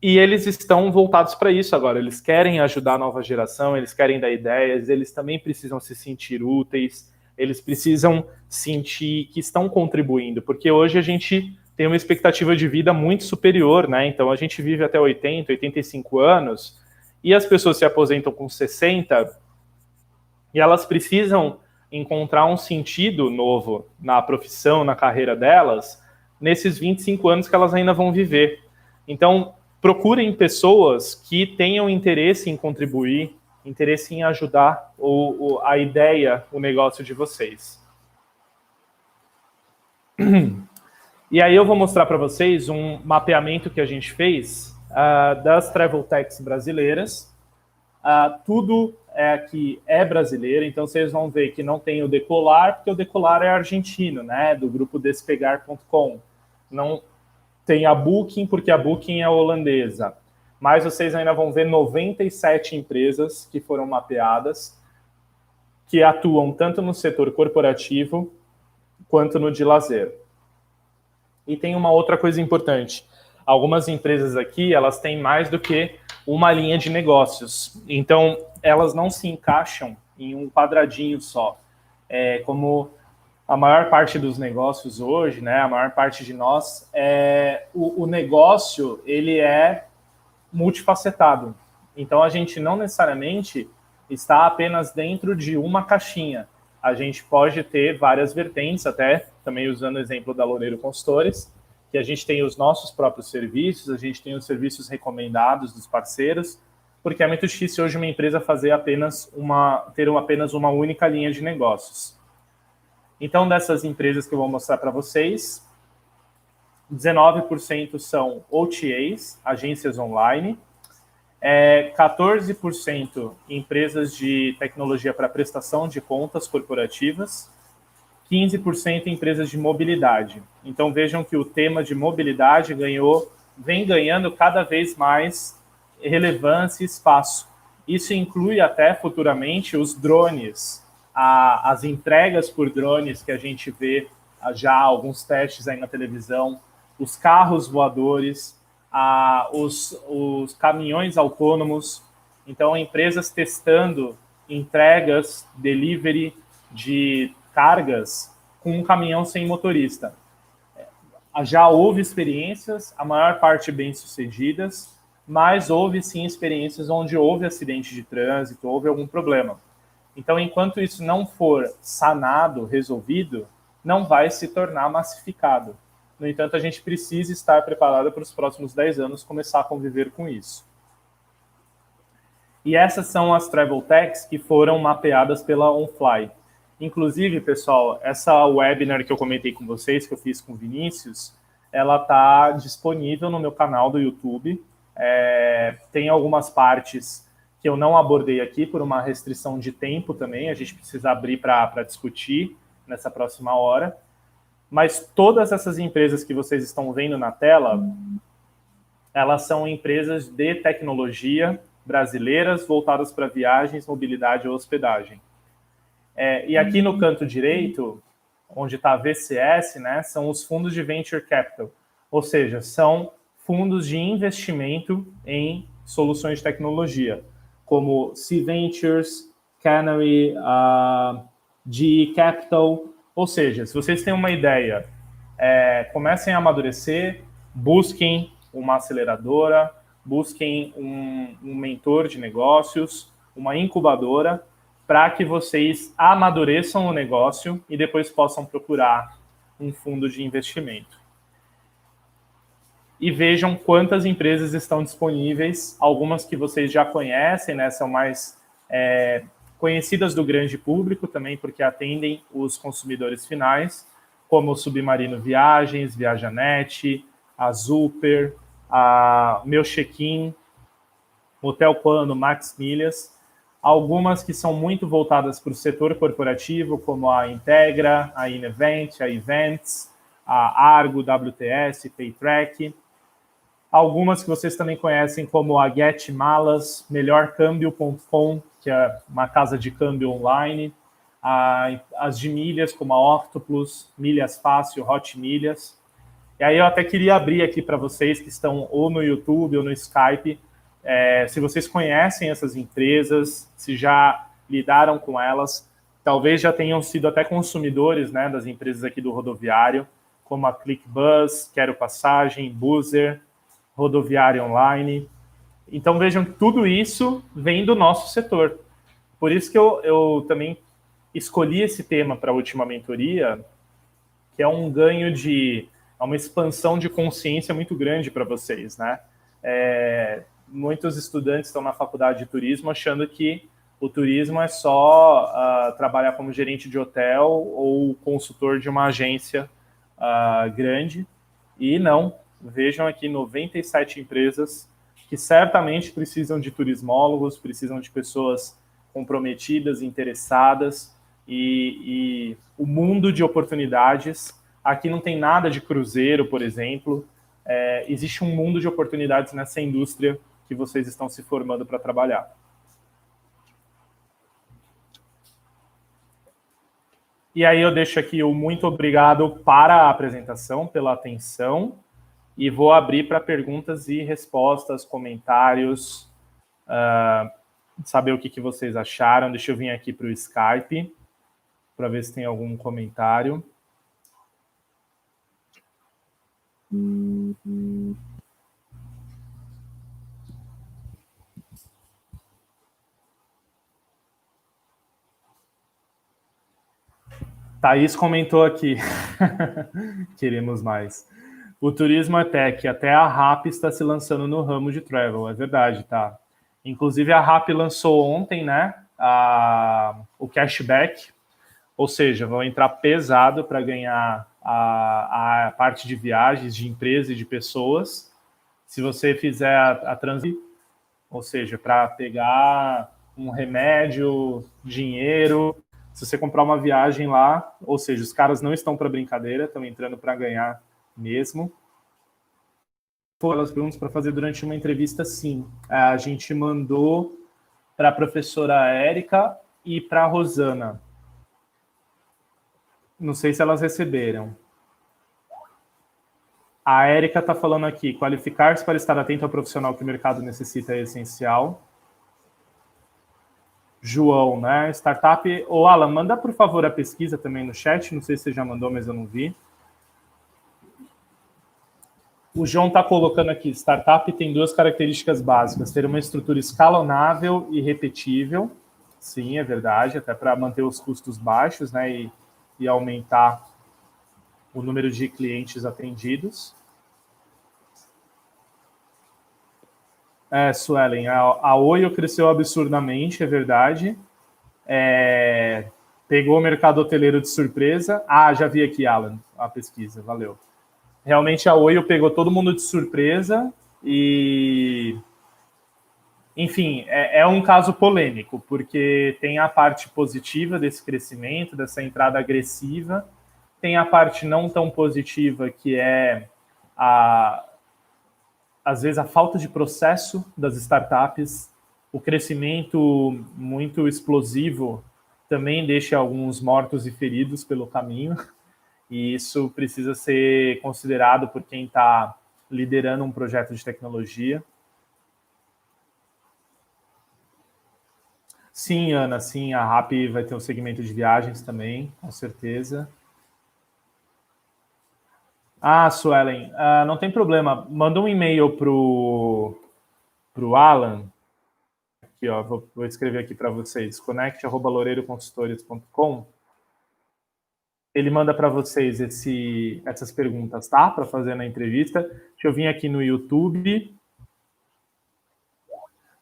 e eles estão voltados para isso agora. Eles querem ajudar a nova geração, eles querem dar ideias, eles também precisam se sentir úteis, eles precisam sentir que estão contribuindo, porque hoje a gente tem uma expectativa de vida muito superior, né? Então a gente vive até 80, 85 anos e as pessoas se aposentam com 60 e elas precisam encontrar um sentido novo na profissão, na carreira delas, nesses 25 anos que elas ainda vão viver. Então, procurem pessoas que tenham interesse em contribuir, interesse em ajudar o, a ideia, o negócio de vocês. E aí eu vou mostrar para vocês um mapeamento que a gente fez uh, das travel techs brasileiras. Uh, tudo é aqui é brasileiro, então vocês vão ver que não tem o Decolar, porque o Decolar é argentino, né, do grupo despegar.com. Não tem a Booking, porque a Booking é holandesa. Mas vocês ainda vão ver 97 empresas que foram mapeadas, que atuam tanto no setor corporativo quanto no de lazer. E tem uma outra coisa importante. Algumas empresas aqui, elas têm mais do que uma linha de negócios. Então, elas não se encaixam em um quadradinho só. É, como a maior parte dos negócios hoje, né, a maior parte de nós, é, o, o negócio, ele é multifacetado. Então, a gente não necessariamente está apenas dentro de uma caixinha. A gente pode ter várias vertentes, até também usando o exemplo da Loureiro Consultores, que a gente tem os nossos próprios serviços, a gente tem os serviços recomendados dos parceiros, porque é muito difícil hoje uma empresa fazer apenas uma ter apenas uma única linha de negócios. Então, dessas empresas que eu vou mostrar para vocês, 19% são OTAs, agências online, é, 14% empresas de tecnologia para prestação de contas corporativas, 15% empresas de mobilidade. Então vejam que o tema de mobilidade ganhou, vem ganhando cada vez mais relevância e espaço. Isso inclui até futuramente os drones, a, as entregas por drones que a gente vê já alguns testes aí na televisão, os carros voadores, a, os, os caminhões autônomos. Então, empresas testando entregas, delivery de cargas com um caminhão sem motorista. É, já houve experiências, a maior parte bem-sucedidas, mas houve sim experiências onde houve acidente de trânsito, houve algum problema. Então, enquanto isso não for sanado, resolvido, não vai se tornar massificado. No entanto, a gente precisa estar preparado para os próximos 10 anos começar a conviver com isso. E essas são as travel techs que foram mapeadas pela OnFly. Inclusive, pessoal, essa webinar que eu comentei com vocês, que eu fiz com o Vinícius, ela está disponível no meu canal do YouTube. É, tem algumas partes que eu não abordei aqui por uma restrição de tempo também, a gente precisa abrir para discutir nessa próxima hora. Mas todas essas empresas que vocês estão vendo na tela, elas são empresas de tecnologia brasileiras voltadas para viagens, mobilidade ou hospedagem. É, e aqui no canto direito, onde está a VCS, né, são os fundos de venture capital, ou seja, são fundos de investimento em soluções de tecnologia, como C Ventures, Canary, uh, GE Capital. Ou seja, se vocês têm uma ideia, é, comecem a amadurecer, busquem uma aceleradora, busquem um, um mentor de negócios, uma incubadora, para que vocês amadureçam o negócio e depois possam procurar um fundo de investimento. E vejam quantas empresas estão disponíveis, algumas que vocês já conhecem, né, são mais é, conhecidas do grande público também, porque atendem os consumidores finais, como o Submarino Viagens, Viajanet, a Super, a Meu Check-in, Hotel Plano, Max Milhas, algumas que são muito voltadas para o setor corporativo, como a Integra, a Inevent, a Events, a Argo, WTS, Paytrack, algumas que vocês também conhecem como a Get Malas, melhorcâmbio.com, que é uma casa de câmbio online, a, as de milhas como a Octopus, Milhas Fácil, Hot Milhas, e aí eu até queria abrir aqui para vocês que estão ou no YouTube ou no Skype, é, se vocês conhecem essas empresas, se já lidaram com elas, talvez já tenham sido até consumidores né, das empresas aqui do rodoviário, como a ClickBus, Quero Passagem, Boozer, Rodoviário Online. Então vejam que tudo isso vem do nosso setor. Por isso que eu, eu também escolhi esse tema para a última mentoria, que é um ganho de é uma expansão de consciência muito grande para vocês, né? É, muitos estudantes estão na faculdade de turismo achando que o turismo é só uh, trabalhar como gerente de hotel ou consultor de uma agência uh, grande. E não, vejam aqui 97 empresas que certamente precisam de turismólogos, precisam de pessoas comprometidas, interessadas, e, e o mundo de oportunidades Aqui não tem nada de cruzeiro, por exemplo. É, existe um mundo de oportunidades nessa indústria que vocês estão se formando para trabalhar. E aí eu deixo aqui o muito obrigado para a apresentação, pela atenção, e vou abrir para perguntas e respostas, comentários, uh, saber o que, que vocês acharam. Deixa eu vir aqui para o Skype para ver se tem algum comentário. Thaís comentou aqui. Queremos mais. O turismo é tech, até a RAP está se lançando no ramo de travel, é verdade, tá? Inclusive a RAP lançou ontem, né, a, o cashback, ou seja, vão entrar pesado para ganhar a, a parte de viagens de empresa e de pessoas. Se você fizer a, a ou seja, para pegar um remédio, dinheiro, se você comprar uma viagem lá, ou seja, os caras não estão para brincadeira, estão entrando para ganhar mesmo. Foram as perguntas para fazer durante uma entrevista, sim. A gente mandou para a professora Érica e para a Rosana. Não sei se elas receberam. A Érica está falando aqui: qualificar-se para estar atento ao profissional que o mercado necessita é essencial. João, né? Startup. Ô, Alan, manda por favor a pesquisa também no chat. Não sei se você já mandou, mas eu não vi. O João está colocando aqui: startup tem duas características básicas: ter uma estrutura escalonável e repetível. Sim, é verdade, até para manter os custos baixos, né? E e aumentar o número de clientes atendidos. É, Suelen, a, a Oio cresceu absurdamente, é verdade. É, pegou o mercado hoteleiro de surpresa. Ah, já vi aqui, Alan, a pesquisa, valeu. Realmente a Oio pegou todo mundo de surpresa e. Enfim, é, é um caso polêmico, porque tem a parte positiva desse crescimento, dessa entrada agressiva, tem a parte não tão positiva, que é a, às vezes a falta de processo das startups, o crescimento muito explosivo também deixa alguns mortos e feridos pelo caminho, e isso precisa ser considerado por quem está liderando um projeto de tecnologia. Sim, Ana, sim, a RAP vai ter um segmento de viagens também, com certeza. Ah, Suelen, uh, não tem problema. Manda um e-mail pro pro Alan. Aqui, ó, vou, vou escrever aqui para vocês. connect@loureiroconsultores.com. Ele manda para vocês esse, essas perguntas, tá? Para fazer na entrevista. Deixa eu vir aqui no YouTube.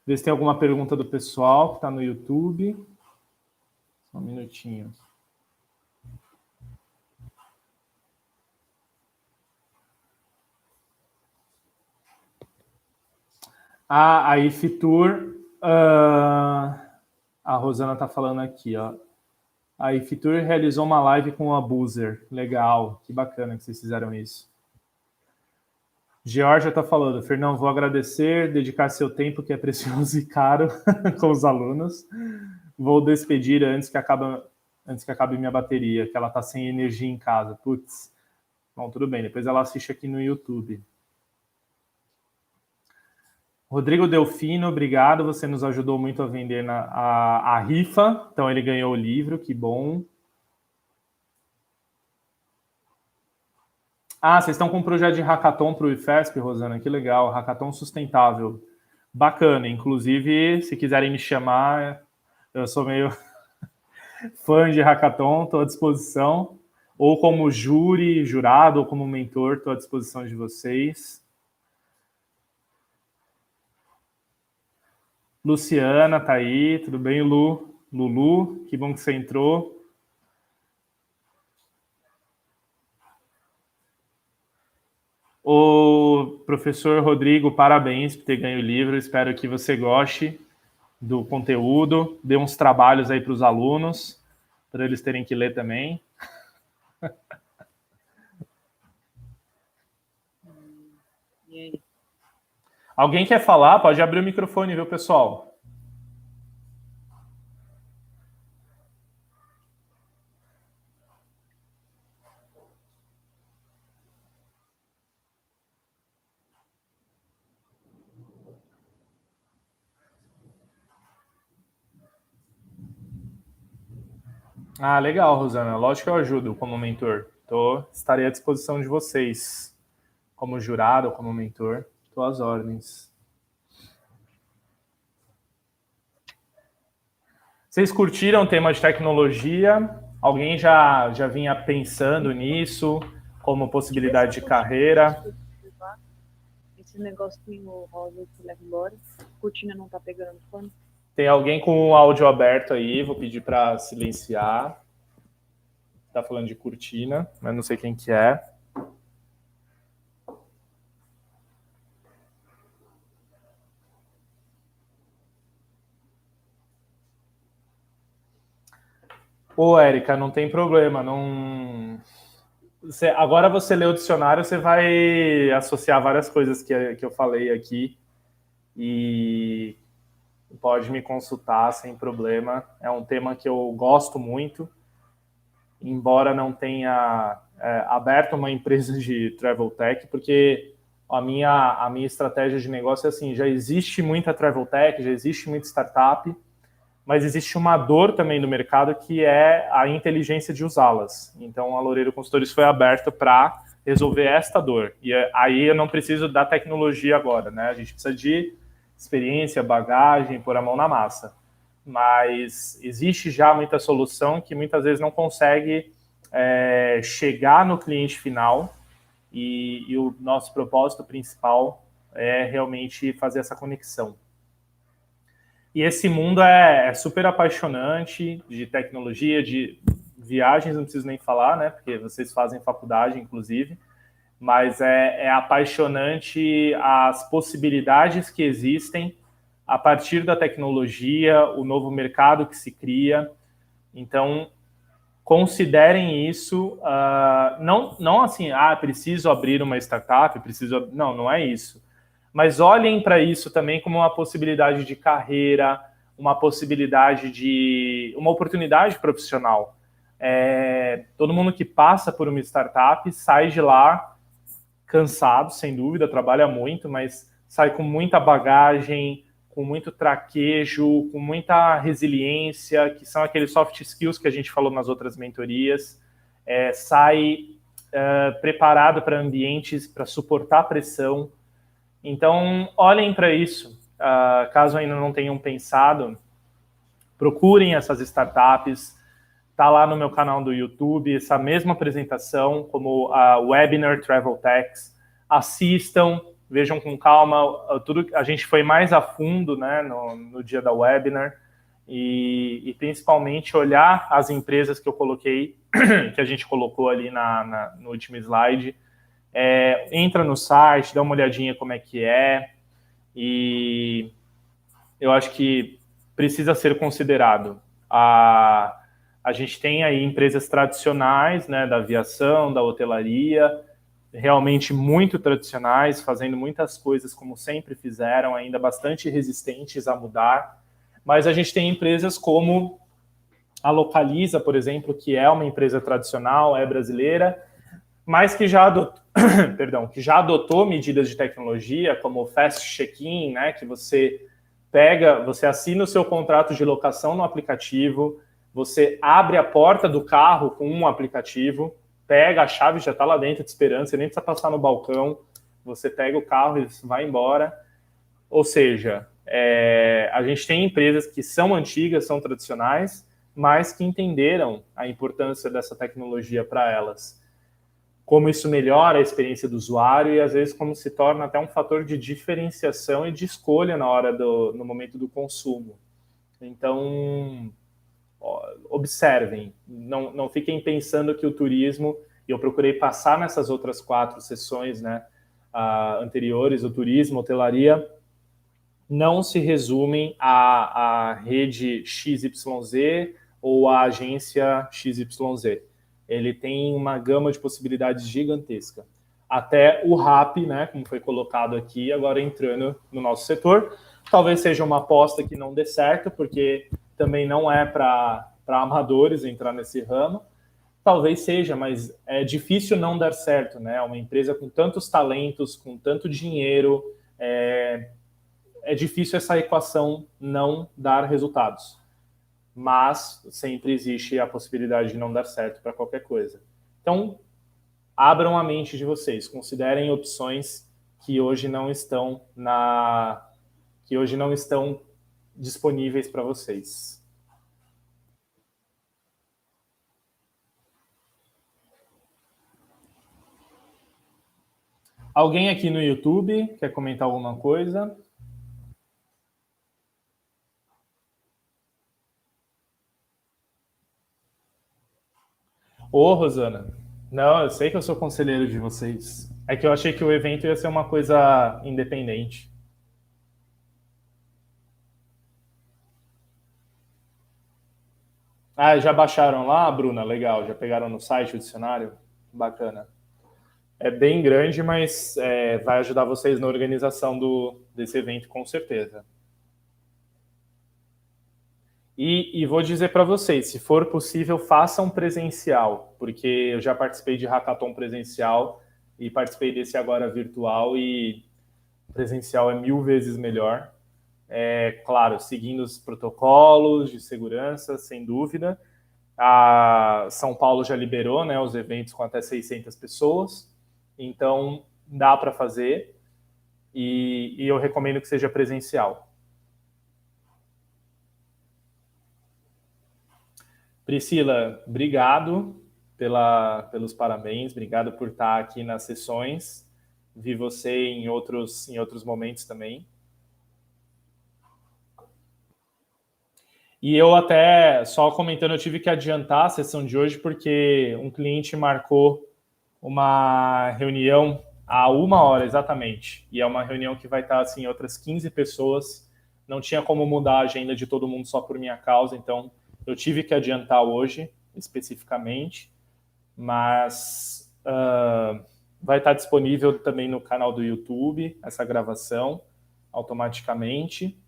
Ver se tem alguma pergunta do pessoal que está no YouTube. Só um minutinho. A, a Ifitur, uh, a Rosana está falando aqui, ó. A Ifitur realizou uma live com o Abuser. Legal, que bacana que vocês fizeram isso. Georgia está falando, Fernão, vou agradecer, dedicar seu tempo, que é precioso e caro, com os alunos. Vou despedir antes que, acaba, antes que acabe minha bateria, que ela está sem energia em casa. Putz. Bom, tudo bem, depois ela assiste aqui no YouTube. Rodrigo Delfino, obrigado. Você nos ajudou muito a vender na, a, a rifa. Então ele ganhou o livro, que bom. Ah, vocês estão com um projeto de hackathon para o IFESP, Rosana? Que legal, hackathon sustentável. Bacana. Inclusive, se quiserem me chamar, eu sou meio fã de hackathon, estou à disposição. Ou como júri, jurado, ou como mentor, estou à disposição de vocês. Luciana tá aí, tudo bem, Lu? Lulu, que bom que você entrou. O professor Rodrigo, parabéns por ter ganho o livro. Espero que você goste do conteúdo. Dê uns trabalhos aí para os alunos, para eles terem que ler também. Alguém quer falar? Pode abrir o microfone, viu, pessoal? Ah, legal, Rosana. Lógico que eu ajudo como mentor. Tô, estarei à disposição de vocês, como jurado, como mentor. Às ordens. Vocês curtiram o tema de tecnologia? Alguém já, já vinha pensando nisso como possibilidade de carreira? Esse negocinho rosa que leva embora. Cortina não tá pegando pano. Tem alguém com o áudio aberto aí, vou pedir para silenciar. Tá falando de cortina, mas não sei quem que é. Pô, Érica, não tem problema, não. Agora você lê o dicionário, você vai associar várias coisas que, que eu falei aqui e pode me consultar sem problema. É um tema que eu gosto muito, embora não tenha é, aberto uma empresa de travel tech, porque a minha, a minha estratégia de negócio é assim: já existe muita travel tech, já existe muita startup mas existe uma dor também no mercado que é a inteligência de usá-las. Então, a Loureiro Consultores foi aberta para resolver esta dor. E é, aí eu não preciso da tecnologia agora, né? A gente precisa de experiência, bagagem, pôr a mão na massa. Mas existe já muita solução que muitas vezes não consegue é, chegar no cliente final e, e o nosso propósito principal é realmente fazer essa conexão. E esse mundo é, é, super apaixonante de tecnologia, de viagens, não preciso nem falar, né? Porque vocês fazem faculdade, inclusive. Mas é, é apaixonante as possibilidades que existem a partir da tecnologia, o novo mercado que se cria. Então, considerem isso, uh, não, não assim, ah, preciso abrir uma startup, preciso. Não, não é isso. Mas olhem para isso também como uma possibilidade de carreira, uma possibilidade de. uma oportunidade profissional. É, todo mundo que passa por uma startup sai de lá cansado, sem dúvida, trabalha muito, mas sai com muita bagagem, com muito traquejo, com muita resiliência, que são aqueles soft skills que a gente falou nas outras mentorias, é, sai é, preparado para ambientes, para suportar pressão. Então, olhem para isso. Uh, caso ainda não tenham pensado, procurem essas startups. Está lá no meu canal do YouTube essa mesma apresentação, como a Webinar Travel Techs. Assistam, vejam com calma. Tudo a gente foi mais a fundo, né, no, no dia da webinar e, e, principalmente olhar as empresas que eu coloquei, que a gente colocou ali na, na no último slide. É, entra no site, dá uma olhadinha como é que é e eu acho que precisa ser considerado. A, a gente tem aí empresas tradicionais, né, da aviação, da hotelaria, realmente muito tradicionais, fazendo muitas coisas como sempre fizeram, ainda bastante resistentes a mudar. Mas a gente tem empresas como a Localiza, por exemplo, que é uma empresa tradicional, é brasileira, mas que já adotou, perdão, que já adotou medidas de tecnologia, como o Fast Check-in, né, que você pega, você assina o seu contrato de locação no aplicativo, você abre a porta do carro com um aplicativo, pega a chave, já está lá dentro te esperando, você nem precisa passar no balcão, você pega o carro e vai embora. Ou seja, é, a gente tem empresas que são antigas, são tradicionais, mas que entenderam a importância dessa tecnologia para elas. Como isso melhora a experiência do usuário e às vezes como se torna até um fator de diferenciação e de escolha na hora do no momento do consumo. Então, observem, não, não fiquem pensando que o turismo, e eu procurei passar nessas outras quatro sessões né, uh, anteriores, o turismo, hotelaria, não se resumem à, à rede XYZ ou à agência XYZ. Ele tem uma gama de possibilidades gigantesca. Até o RAP, né, como foi colocado aqui, agora entrando no nosso setor. Talvez seja uma aposta que não dê certo, porque também não é para amadores entrar nesse ramo. Talvez seja, mas é difícil não dar certo, né? Uma empresa com tantos talentos, com tanto dinheiro, é, é difícil essa equação não dar resultados. Mas sempre existe a possibilidade de não dar certo para qualquer coisa. Então, abram a mente de vocês, considerem opções que hoje não estão na que hoje não estão disponíveis para vocês. Alguém aqui no YouTube quer comentar alguma coisa? Ô, Rosana. Não, eu sei que eu sou conselheiro de vocês. É que eu achei que o evento ia ser uma coisa independente. Ah, já baixaram lá, Bruna? Legal. Já pegaram no site o dicionário? Bacana. É bem grande, mas é, vai ajudar vocês na organização do, desse evento, com certeza. E, e vou dizer para vocês, se for possível, façam presencial, porque eu já participei de hackathon presencial e participei desse agora virtual e presencial é mil vezes melhor é, claro, seguindo os protocolos de segurança, sem dúvida. A São Paulo já liberou né, os eventos com até 600 pessoas, então dá para fazer e, e eu recomendo que seja presencial. Priscila, obrigado pela, pelos parabéns, obrigado por estar aqui nas sessões. Vi você em outros, em outros momentos também. E eu até, só comentando, eu tive que adiantar a sessão de hoje porque um cliente marcou uma reunião a uma hora exatamente. E é uma reunião que vai estar assim, outras 15 pessoas. Não tinha como mudar a agenda de todo mundo só por minha causa, então eu tive que adiantar hoje, especificamente. Mas uh, vai estar disponível também no canal do YouTube essa gravação automaticamente.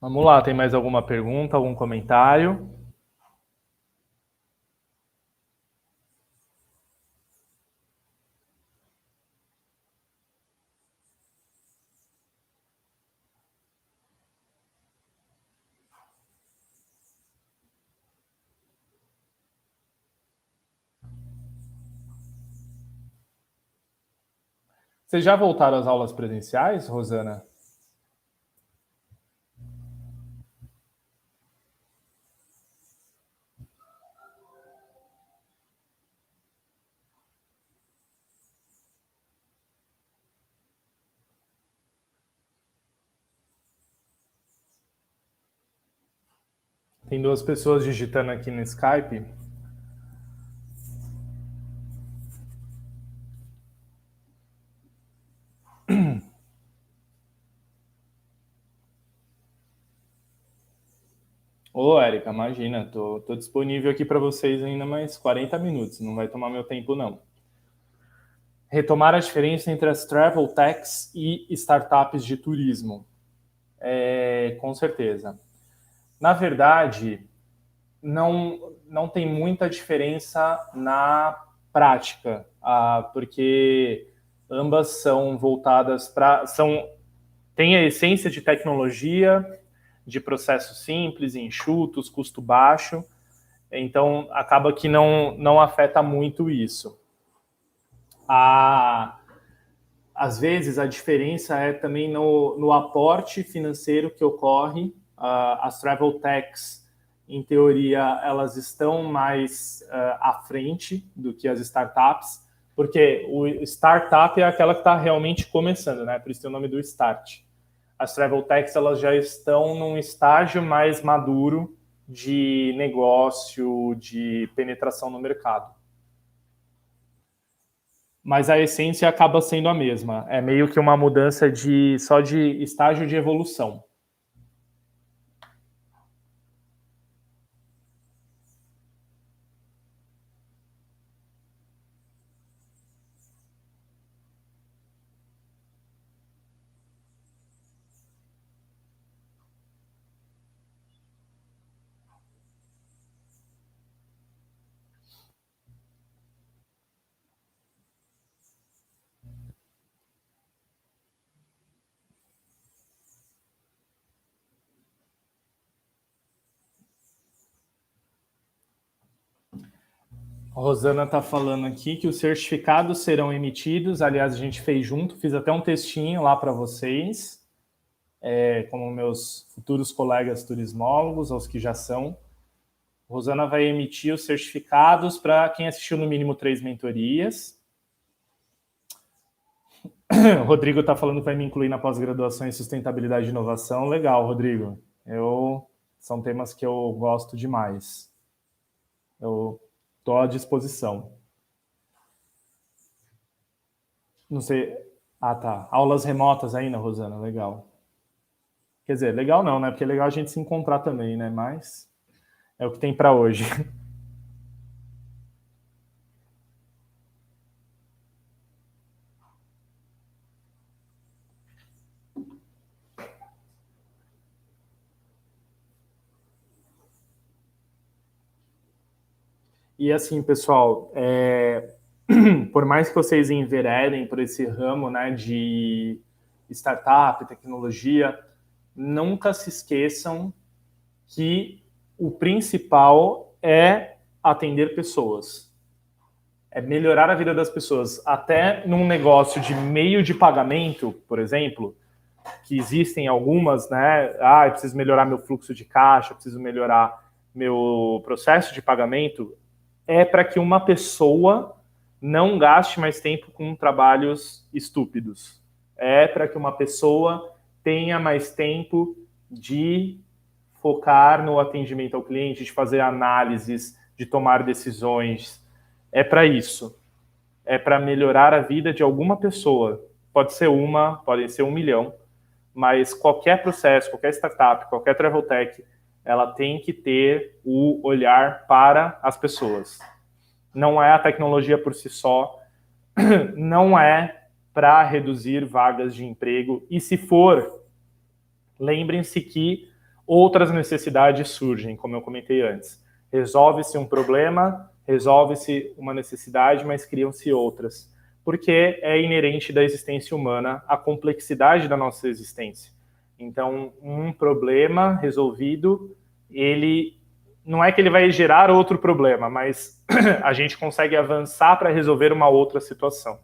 Vamos lá, tem mais alguma pergunta, algum comentário? Vocês já voltaram às aulas presenciais, Rosana? Tem duas pessoas digitando aqui no Skype. Ô, Érica, imagina, tô, tô disponível aqui para vocês ainda mais 40 minutos, não vai tomar meu tempo, não. Retomar a diferença entre as travel techs e startups de turismo. É, com certeza. Na verdade, não, não tem muita diferença na prática, ah, porque ambas são voltadas para. são tem a essência de tecnologia, de processos simples, enxutos, custo baixo, então acaba que não, não afeta muito isso. A, às vezes a diferença é também no, no aporte financeiro que ocorre uh, as travel techs, em teoria, elas estão mais uh, à frente do que as startups, porque o startup é aquela que está realmente começando, né? Por isso tem o nome do start. As travel techs elas já estão num estágio mais maduro de negócio, de penetração no mercado. Mas a essência acaba sendo a mesma. É meio que uma mudança de só de estágio de evolução. Rosana está falando aqui que os certificados serão emitidos. Aliás, a gente fez junto, fiz até um textinho lá para vocês, é, como meus futuros colegas turismólogos, aos que já são. Rosana vai emitir os certificados para quem assistiu no mínimo três mentorias. O Rodrigo está falando que vai me incluir na pós-graduação em sustentabilidade e inovação. Legal, Rodrigo. Eu são temas que eu gosto demais. Eu Estou à disposição. Não sei. Ah, tá. Aulas remotas ainda, Rosana. Legal. Quer dizer, legal não, né? Porque é legal a gente se encontrar também, né? Mas é o que tem para hoje. E assim, pessoal, é... por mais que vocês enveredem por esse ramo né, de startup, tecnologia, nunca se esqueçam que o principal é atender pessoas. é melhorar a vida das pessoas. Até num negócio de meio de pagamento, por exemplo, que existem algumas, né? Ah, eu preciso melhorar meu fluxo de caixa, preciso melhorar meu processo de pagamento. É para que uma pessoa não gaste mais tempo com trabalhos estúpidos. É para que uma pessoa tenha mais tempo de focar no atendimento ao cliente, de fazer análises, de tomar decisões. É para isso. É para melhorar a vida de alguma pessoa. Pode ser uma, pode ser um milhão, mas qualquer processo, qualquer startup, qualquer travel tech, ela tem que ter o olhar para as pessoas não é a tecnologia por si só, não é para reduzir vagas de emprego. E se for, lembrem-se que outras necessidades surgem, como eu comentei antes. Resolve-se um problema, resolve-se uma necessidade, mas criam-se outras. Porque é inerente da existência humana a complexidade da nossa existência. Então, um problema resolvido, ele não é que ele vai gerar outro problema, mas a gente consegue avançar para resolver uma outra situação.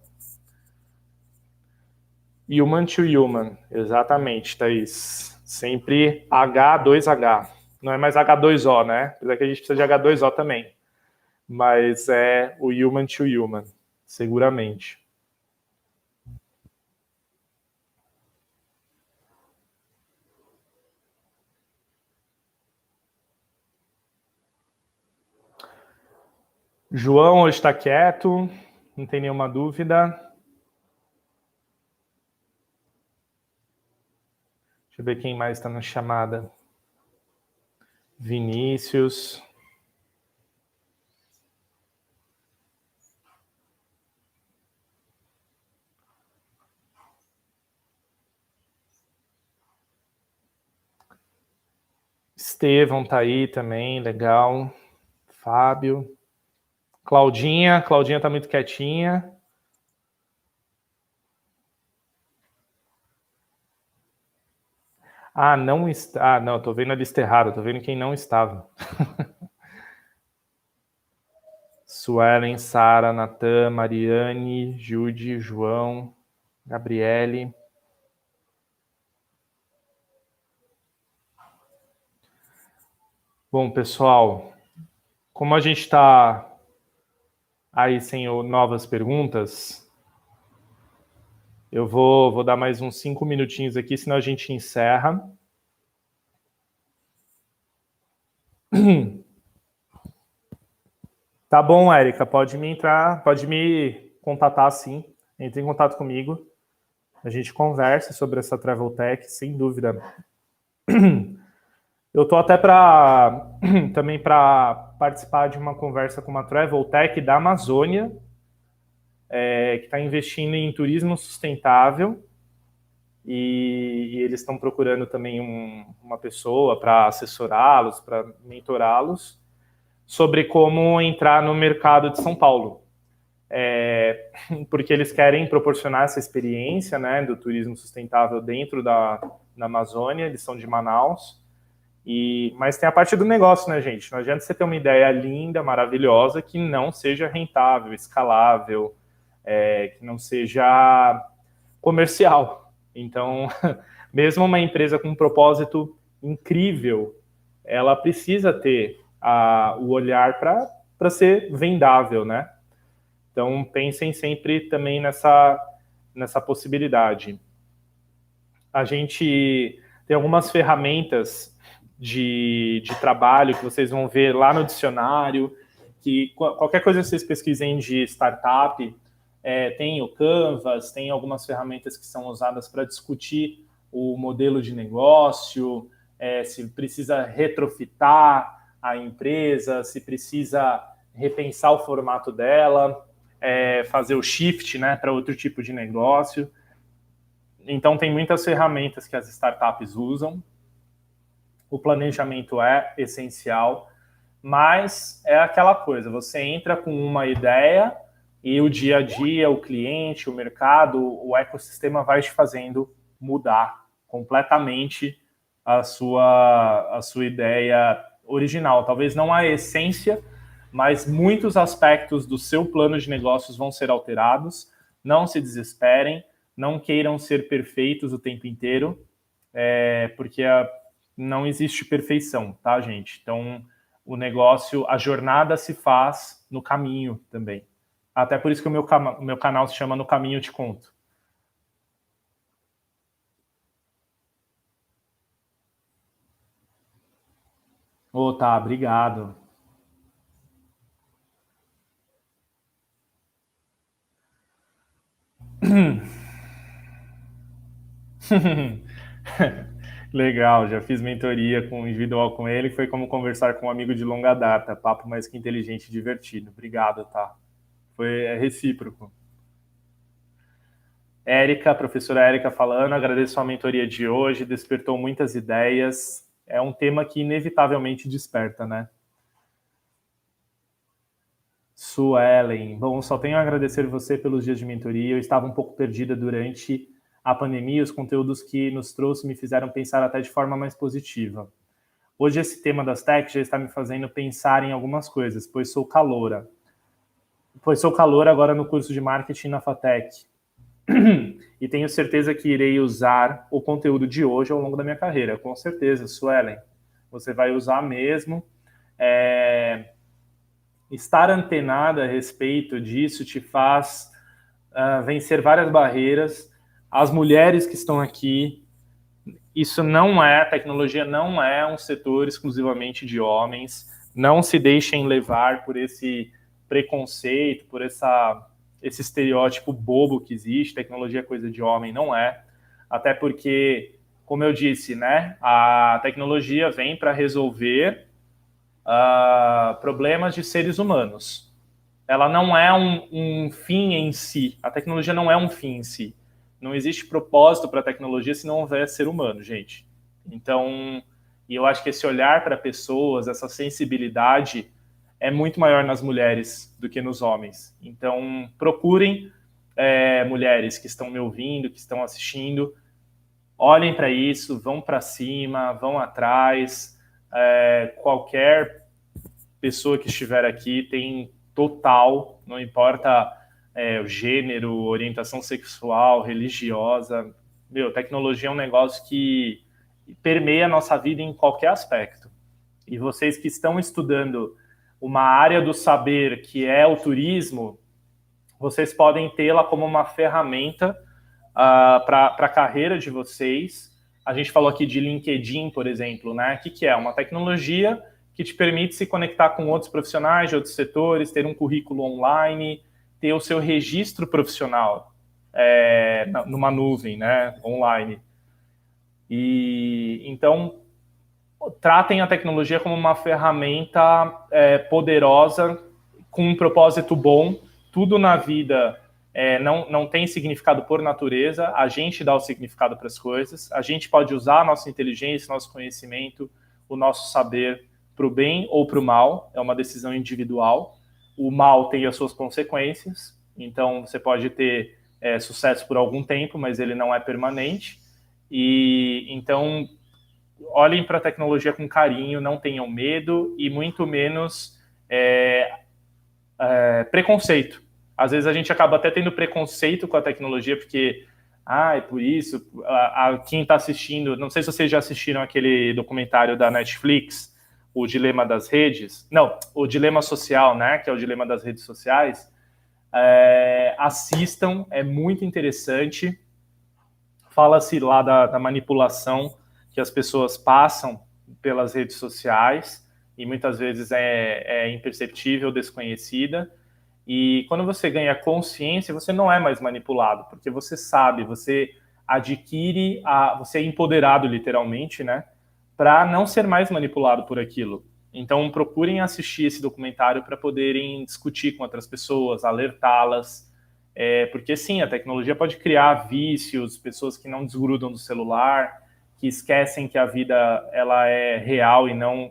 Human to human, exatamente, Thaís. Sempre H2H. Não é mais H2O, né? Apesar que a gente precisa de H2O também. Mas é o human to human, seguramente. João hoje está quieto, não tem nenhuma dúvida. Deixa eu ver quem mais está na chamada. Vinícius. Estevão tá aí também, legal. Fábio. Claudinha, Claudinha tá muito quietinha. Ah, não está. Ah, não, tô vendo a lista errada, tô vendo quem não estava. Suelen, Sara, Natan, Mariane, Jude, João, Gabriele. Bom, pessoal, como a gente está aí sem novas perguntas, eu vou, vou dar mais uns cinco minutinhos aqui, senão a gente encerra. Tá bom, Érica, pode me entrar, pode me contatar sim. Entre em contato comigo. A gente conversa sobre essa Travel Tech, sem dúvida. Eu tô até para também para participar de uma conversa com uma Travel Tech da Amazônia, é, que está investindo em turismo sustentável. E, e eles estão procurando também um, uma pessoa para assessorá-los, para mentorá-los sobre como entrar no mercado de São Paulo. É, porque eles querem proporcionar essa experiência né, do turismo sustentável dentro da, da Amazônia, eles são de Manaus, e, mas tem a parte do negócio, né, gente? Não adianta você ter uma ideia linda, maravilhosa, que não seja rentável, escalável, é, que não seja comercial. Então, mesmo uma empresa com um propósito incrível, ela precisa ter a, o olhar para ser vendável, né? Então, pensem sempre também nessa, nessa possibilidade. A gente tem algumas ferramentas de, de trabalho que vocês vão ver lá no dicionário, que qualquer coisa que vocês pesquisem de startup, é, tem o Canvas, tem algumas ferramentas que são usadas para discutir o modelo de negócio, é, se precisa retrofitar a empresa, se precisa repensar o formato dela, é, fazer o shift né, para outro tipo de negócio. Então, tem muitas ferramentas que as startups usam o planejamento é essencial, mas é aquela coisa, você entra com uma ideia e o dia a dia, o cliente, o mercado, o ecossistema vai te fazendo mudar completamente a sua, a sua ideia original. Talvez não a essência, mas muitos aspectos do seu plano de negócios vão ser alterados. Não se desesperem, não queiram ser perfeitos o tempo inteiro, é, porque a, não existe perfeição, tá, gente? Então, o negócio, a jornada se faz no caminho também. Até por isso que o meu, meu canal se chama No Caminho Te Conto. Ô, oh, tá, obrigado. Legal, já fiz mentoria com individual com ele, foi como conversar com um amigo de longa data, papo mais que inteligente e divertido. Obrigado, tá? Foi é recíproco. Érica, professora Érica falando, agradeço a mentoria de hoje, despertou muitas ideias. É um tema que inevitavelmente desperta, né? Suelen, bom, só tenho a agradecer você pelos dias de mentoria. Eu estava um pouco perdida durante a pandemia, os conteúdos que nos trouxe me fizeram pensar até de forma mais positiva. Hoje esse tema das techs já está me fazendo pensar em algumas coisas, pois sou caloura. Pois sou calor agora no curso de marketing na FATEC. e tenho certeza que irei usar o conteúdo de hoje ao longo da minha carreira. Com certeza, Suelen. Você vai usar mesmo. É... Estar antenada a respeito disso te faz uh, vencer várias barreiras as mulheres que estão aqui, isso não é, tecnologia não é um setor exclusivamente de homens. Não se deixem levar por esse preconceito, por essa, esse estereótipo bobo que existe. Tecnologia é coisa de homem, não é. Até porque, como eu disse, né, a tecnologia vem para resolver uh, problemas de seres humanos. Ela não é um, um fim em si. A tecnologia não é um fim em si não existe propósito para a tecnologia se não houver ser humano, gente. Então, e eu acho que esse olhar para pessoas, essa sensibilidade é muito maior nas mulheres do que nos homens. Então, procurem é, mulheres que estão me ouvindo, que estão assistindo, olhem para isso, vão para cima, vão atrás. É, qualquer pessoa que estiver aqui tem total, não importa é, gênero, orientação sexual, religiosa. Meu, tecnologia é um negócio que permeia a nossa vida em qualquer aspecto. E vocês que estão estudando uma área do saber que é o turismo, vocês podem tê-la como uma ferramenta uh, para a carreira de vocês. A gente falou aqui de LinkedIn, por exemplo, né? O que, que é? Uma tecnologia que te permite se conectar com outros profissionais de outros setores, ter um currículo online, ter o seu registro profissional é, numa nuvem, né, online. E então tratem a tecnologia como uma ferramenta é, poderosa com um propósito bom. Tudo na vida é, não, não tem significado por natureza. A gente dá o significado para as coisas. A gente pode usar a nossa inteligência, nosso conhecimento, o nosso saber para o bem ou para o mal. É uma decisão individual o mal tem as suas consequências, então você pode ter é, sucesso por algum tempo, mas ele não é permanente. E então olhem para a tecnologia com carinho, não tenham medo e muito menos é, é, preconceito. Às vezes a gente acaba até tendo preconceito com a tecnologia, porque, ah, é por isso, a, a quem está assistindo, não sei se vocês já assistiram aquele documentário da Netflix, o dilema das redes, não, o dilema social, né, que é o dilema das redes sociais, é, assistam, é muito interessante. Fala-se lá da, da, manipulação que as pessoas passam pelas redes sociais e muitas vezes é, é imperceptível, desconhecida. E quando você ganha consciência, você não é mais manipulado, porque você sabe, você adquire, a, você é empoderado literalmente, né? Para não ser mais manipulado por aquilo. Então, procurem assistir esse documentário para poderem discutir com outras pessoas, alertá-las, é, porque sim, a tecnologia pode criar vícios, pessoas que não desgrudam do celular, que esquecem que a vida ela é real e não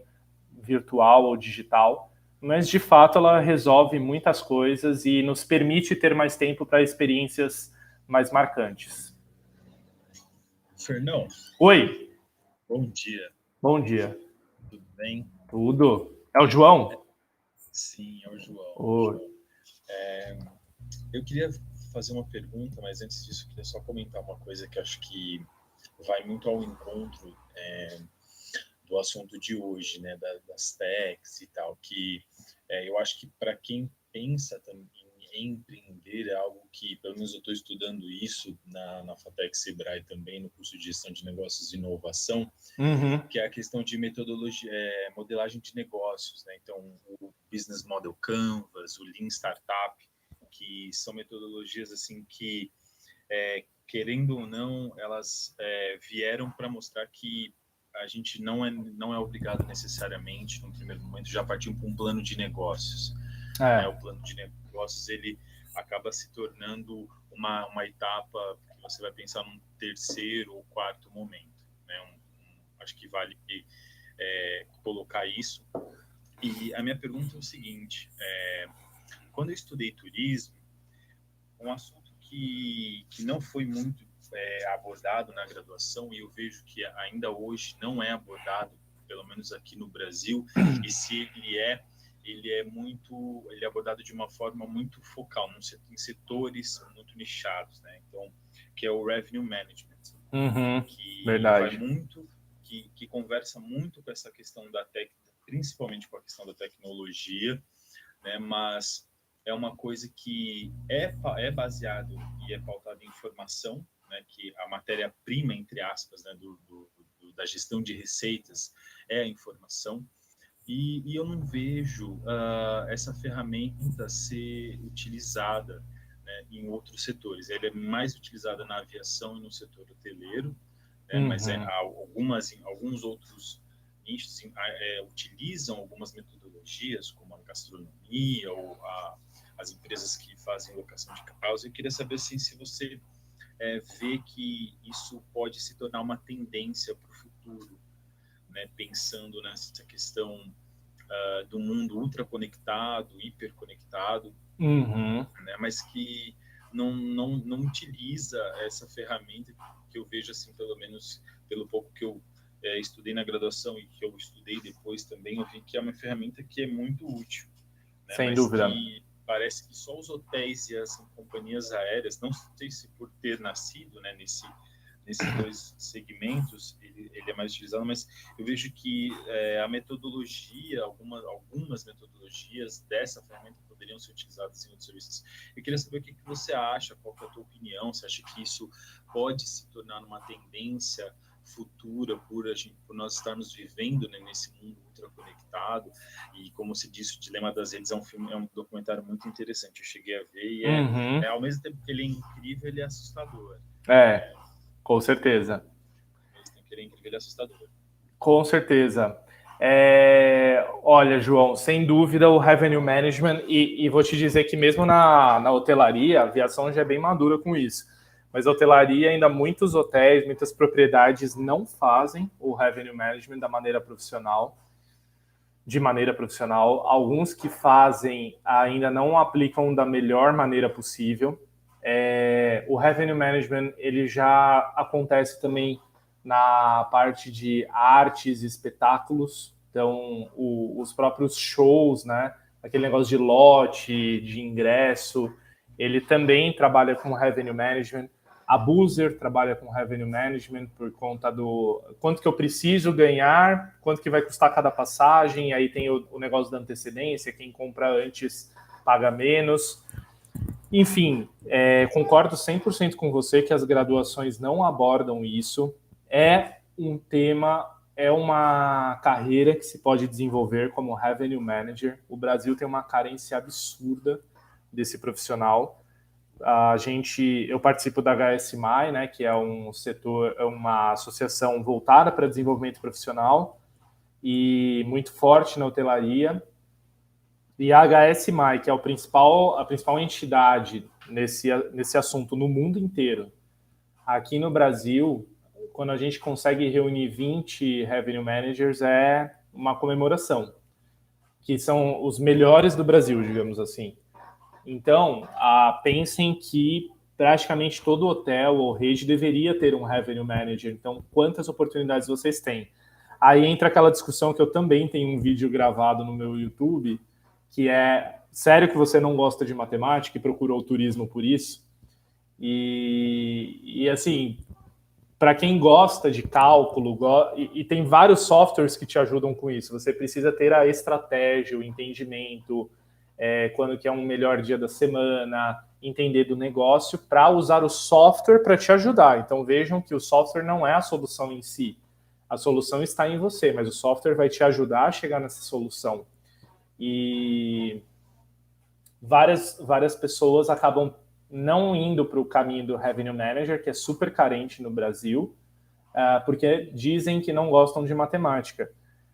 virtual ou digital, mas de fato ela resolve muitas coisas e nos permite ter mais tempo para experiências mais marcantes. Fernão. Oi. Bom dia. Bom dia. Tudo bem? Tudo. É o João? Sim, é o João. Oi. É, eu queria fazer uma pergunta, mas antes disso, eu queria só comentar uma coisa que acho que vai muito ao encontro é, do assunto de hoje, né, das techs e tal, que é, eu acho que para quem pensa também empreender é algo que, pelo menos eu estou estudando isso na, na FATEC Sebrae também, no curso de Gestão de Negócios e Inovação, uhum. que é a questão de metodologia, é, modelagem de negócios, né? Então, o Business Model Canvas, o Lean Startup, que são metodologias assim que, é, querendo ou não, elas é, vieram para mostrar que a gente não é, não é obrigado necessariamente, no primeiro momento, já partir para um plano de negócios. É. Né? O plano de negócios ele acaba se tornando uma, uma etapa que você vai pensar num terceiro ou quarto momento. Né? Um, um, acho que vale é, colocar isso. E a minha pergunta é o seguinte: é, quando eu estudei turismo, um assunto que, que não foi muito é, abordado na graduação e eu vejo que ainda hoje não é abordado, pelo menos aqui no Brasil, e se ele é, ele é muito, ele é abordado de uma forma muito focal, em setores muito nichados, né? Então, que é o revenue management, uhum, que verdade. vai muito, que, que conversa muito com essa questão da técnica, principalmente com a questão da tecnologia, né? Mas é uma coisa que é, é baseado e é pautado em informação, né, que a matéria-prima, entre aspas, né, do, do, do, da gestão de receitas é a informação, e, e eu não vejo uh, essa ferramenta ser utilizada né, em outros setores. Ela é mais utilizada na aviação e no setor hoteleiro, né, uhum. mas é, algumas, alguns outros nichos é, utilizam algumas metodologias, como a gastronomia ou a, as empresas que fazem locação de carros. Eu queria saber assim, se você é, vê que isso pode se tornar uma tendência para o futuro, né? pensando nessa questão uh, do mundo ultraconectado, hiperconectado, uhum. né? mas que não, não, não utiliza essa ferramenta que eu vejo, assim, pelo menos pelo pouco que eu é, estudei na graduação e que eu estudei depois também, eu vi que é uma ferramenta que é muito útil. Né? Sem dúvida. Que, parece que só os hotéis e as companhias aéreas, não sei se por ter nascido né, nesse, nesses dois segmentos, ele, ele, é mais utilizado, mas eu vejo que é, a metodologia, alguma, algumas metodologias dessa ferramenta poderiam ser utilizadas em outros serviços. Eu queria saber o que, que você acha, qual é a tua opinião, você acha que isso pode se tornar uma tendência futura por, a gente, por nós estarmos vivendo né, nesse mundo ultra conectado e como se disse o dilema das redes é um filme é um documentário muito interessante eu cheguei a ver e é, uhum. é ao mesmo tempo que ele é incrível ele é assustador é, é com certeza ele é incrível ele é assustador com certeza é, olha, João, sem dúvida o revenue management, e, e, vou te dizer que mesmo na, na hotelaria, a aviação já é bem madura com isso mas a hotelaria, ainda muitos hotéis, muitas propriedades não fazem o revenue management da maneira profissional, de maneira profissional. Alguns que fazem ainda não aplicam da melhor maneira possível. É, o revenue management ele já acontece também na parte de artes e espetáculos. Então, o, os próprios shows, né? Aquele negócio de lote, de ingresso, ele também trabalha com revenue management. A Boozer trabalha com revenue management por conta do quanto que eu preciso ganhar, quanto que vai custar cada passagem, aí tem o, o negócio da antecedência, quem compra antes paga menos. Enfim, é, concordo 100% com você que as graduações não abordam isso. É um tema, é uma carreira que se pode desenvolver como revenue manager. O Brasil tem uma carência absurda desse profissional a gente, eu participo da HSMI, né, que é um setor, é uma associação voltada para desenvolvimento profissional e muito forte na hotelaria. E a HSMI, que é o principal, a principal entidade nesse, nesse assunto no mundo inteiro. Aqui no Brasil, quando a gente consegue reunir 20 revenue managers, é uma comemoração, que são os melhores do Brasil, digamos assim. Então, ah, pensem que praticamente todo hotel ou rede deveria ter um revenue manager. Então, quantas oportunidades vocês têm? Aí entra aquela discussão que eu também tenho um vídeo gravado no meu YouTube, que é sério que você não gosta de matemática e procurou turismo por isso. E, e assim, para quem gosta de cálculo, go e, e, tem vários softwares que te ajudam com isso. Você precisa ter a estratégia, o entendimento, é, quando que é um melhor dia da semana, entender do negócio, para usar o software para te ajudar. Então vejam que o software não é a solução em si. A solução está em você, mas o software vai te ajudar a chegar nessa solução. E várias, várias pessoas acabam não indo para o caminho do Revenue Manager, que é super carente no Brasil, uh, porque dizem que não gostam de matemática.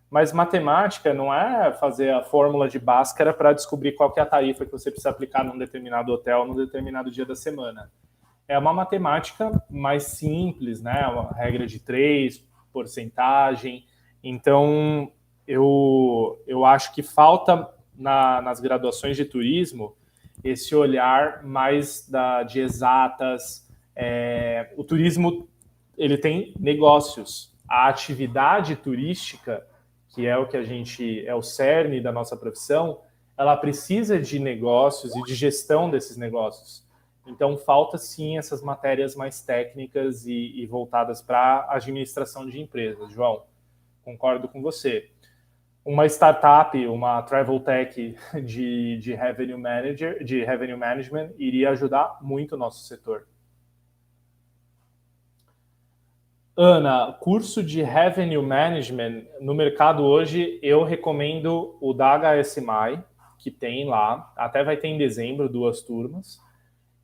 Mas matemática não é fazer a fórmula de Bhaskara para descobrir qual é a tarifa que você precisa aplicar num determinado hotel, num determinado dia da semana. É uma matemática mais simples, né? Uma regra de três, porcentagem. Então, eu, eu acho que falta na, nas graduações de turismo esse olhar mais da, de exatas. É, o turismo ele tem negócios. A atividade turística, que é o que a gente é o cerne da nossa profissão, ela precisa de negócios e de gestão desses negócios. Então falta sim essas matérias mais técnicas e, e voltadas para administração de empresas. João, concordo com você uma startup, uma travel tech de, de revenue manager, de revenue management iria ajudar muito o nosso setor. Ana, curso de revenue management no mercado hoje, eu recomendo o da HSMI, que tem lá, até vai ter em dezembro duas turmas,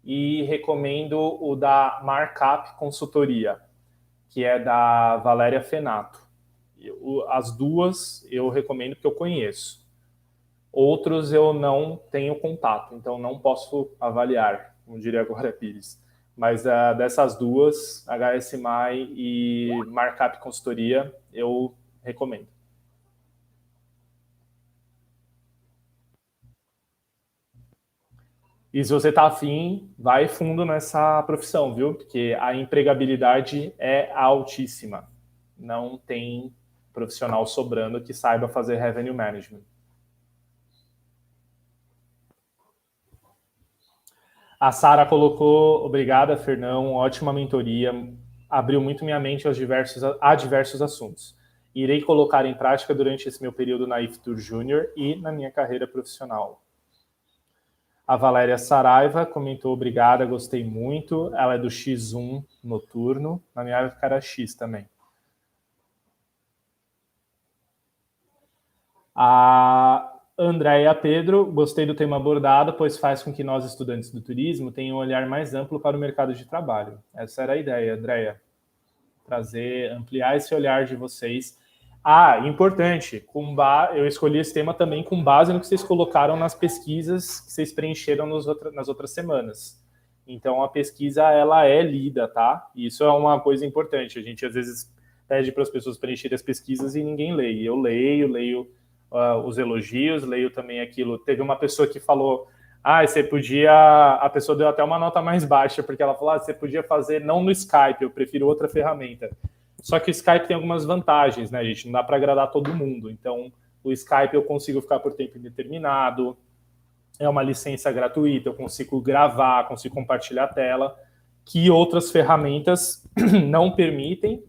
e recomendo o da Markup Consultoria, que é da Valéria Fenato as duas eu recomendo que eu conheço. Outros eu não tenho contato, então não posso avaliar, como diria agora Pires. Mas uh, dessas duas, HSMI e Markup Consultoria, eu recomendo. E se você está afim, vai fundo nessa profissão, viu? Porque a empregabilidade é altíssima. Não tem profissional sobrando que saiba fazer revenue management. A Sara colocou, obrigada, Fernão, ótima mentoria, abriu muito minha mente aos diversos, a diversos assuntos. Irei colocar em prática durante esse meu período na IFTUR Júnior e na minha carreira profissional. A Valéria Saraiva comentou, obrigada, gostei muito. Ela é do X1 noturno, na minha época era X também. A Andréia Pedro, gostei do tema abordado, pois faz com que nós, estudantes do turismo, tenham um olhar mais amplo para o mercado de trabalho. Essa era a ideia, Andréia. Trazer, ampliar esse olhar de vocês. Ah, importante, com ba... eu escolhi esse tema também com base no que vocês colocaram nas pesquisas que vocês preencheram outra... nas outras semanas. Então, a pesquisa, ela é lida, tá? Isso é uma coisa importante. A gente, às vezes, pede para as pessoas preencherem as pesquisas e ninguém lê. Eu leio, leio uh, os elogios, leio também aquilo. Teve uma pessoa que falou: ah, você podia. A pessoa deu até uma nota mais baixa, porque ela falou: ah, você podia fazer não no Skype, eu prefiro outra ferramenta. Só que o Skype tem algumas vantagens, né, gente? Não dá para agradar todo mundo. Então, o Skype eu consigo ficar por tempo indeterminado, é uma licença gratuita, eu consigo gravar, consigo compartilhar a tela, que outras ferramentas não permitem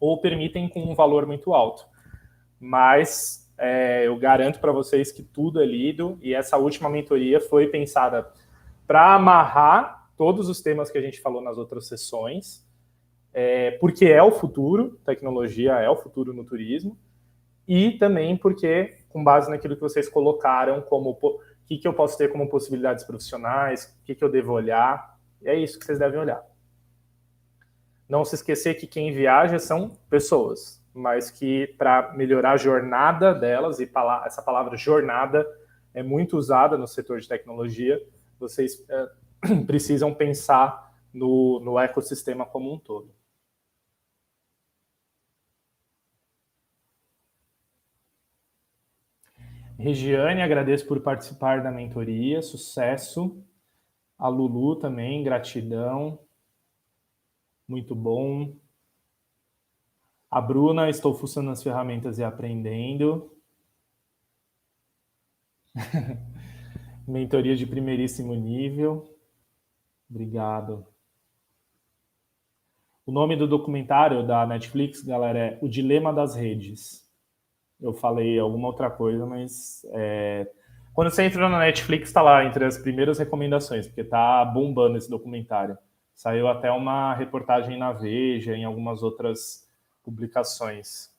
ou permitem com um valor muito alto. Mas é, eu garanto para vocês que tudo é lido e essa última mentoria foi pensada para amarrar todos os temas que a gente falou nas outras sessões, é, porque é o futuro, tecnologia é o futuro no turismo, e também porque, com base naquilo que vocês colocaram, como o que, que eu posso ter como possibilidades profissionais, o que, que eu devo olhar, é isso que vocês devem olhar. Não se esquecer que quem viaja são pessoas, mas que para melhorar a jornada delas, e essa palavra jornada é muito usada no setor de tecnologia, vocês é, precisam pensar no, no ecossistema como um todo. Regiane, agradeço por participar da mentoria, sucesso. A Lulu também, gratidão. Muito bom. A Bruna, estou fuçando as ferramentas e aprendendo. Mentoria de primeiríssimo nível. Obrigado. O nome do documentário da Netflix, galera, é O Dilema das Redes. Eu falei alguma outra coisa, mas é... quando você entra na Netflix, está lá entre as primeiras recomendações, porque tá bombando esse documentário. Saiu até uma reportagem na Veja, em algumas outras publicações.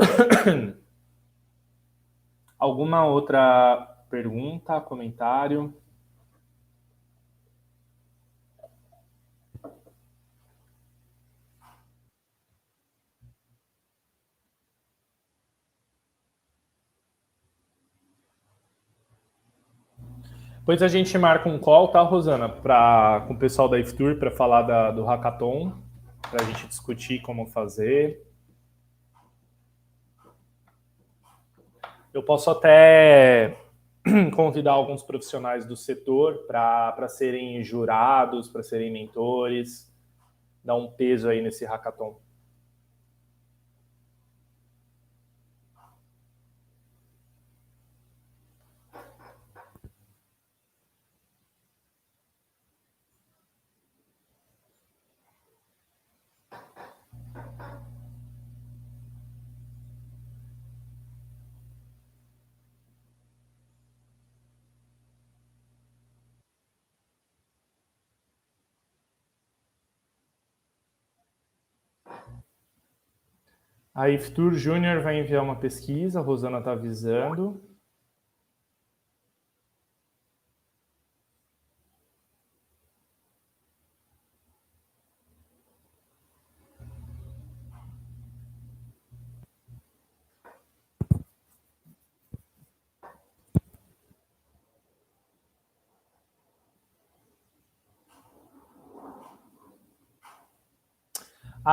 Alguma outra pergunta, comentário? Depois a gente marca um call, tá, Rosana, pra, com o pessoal da IFTUR para falar da, do hackathon, para a gente discutir como fazer. Eu posso até convidar alguns profissionais do setor para serem jurados, para serem mentores, dar um peso aí nesse hackathon. A Iftur Júnior vai enviar uma pesquisa, a Rosana está avisando.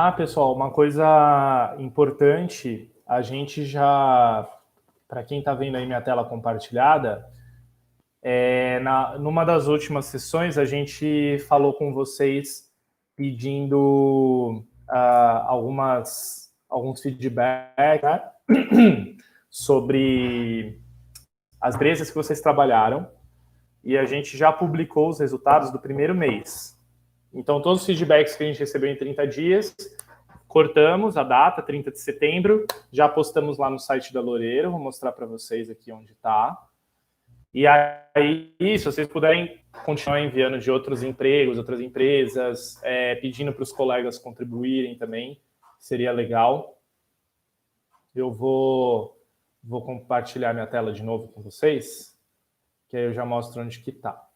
Ah, pessoal, uma coisa importante, a gente já, para quem está vendo aí minha tela compartilhada, é, na, numa das últimas sessões a gente falou com vocês pedindo uh, algumas, alguns feedbacks né? sobre as empresas que vocês trabalharam e a gente já publicou os resultados do primeiro mês. Então, todos os feedbacks que a gente recebeu em 30 dias, cortamos a data, 30 de setembro, já postamos lá no site da Loureiro, vou mostrar para vocês aqui onde está. E aí, se vocês puderem continuar enviando de outros empregos, outras empresas, é, pedindo para os colegas contribuírem também, seria legal. Eu vou, vou compartilhar minha tela de novo com vocês, que aí eu já mostro onde que está.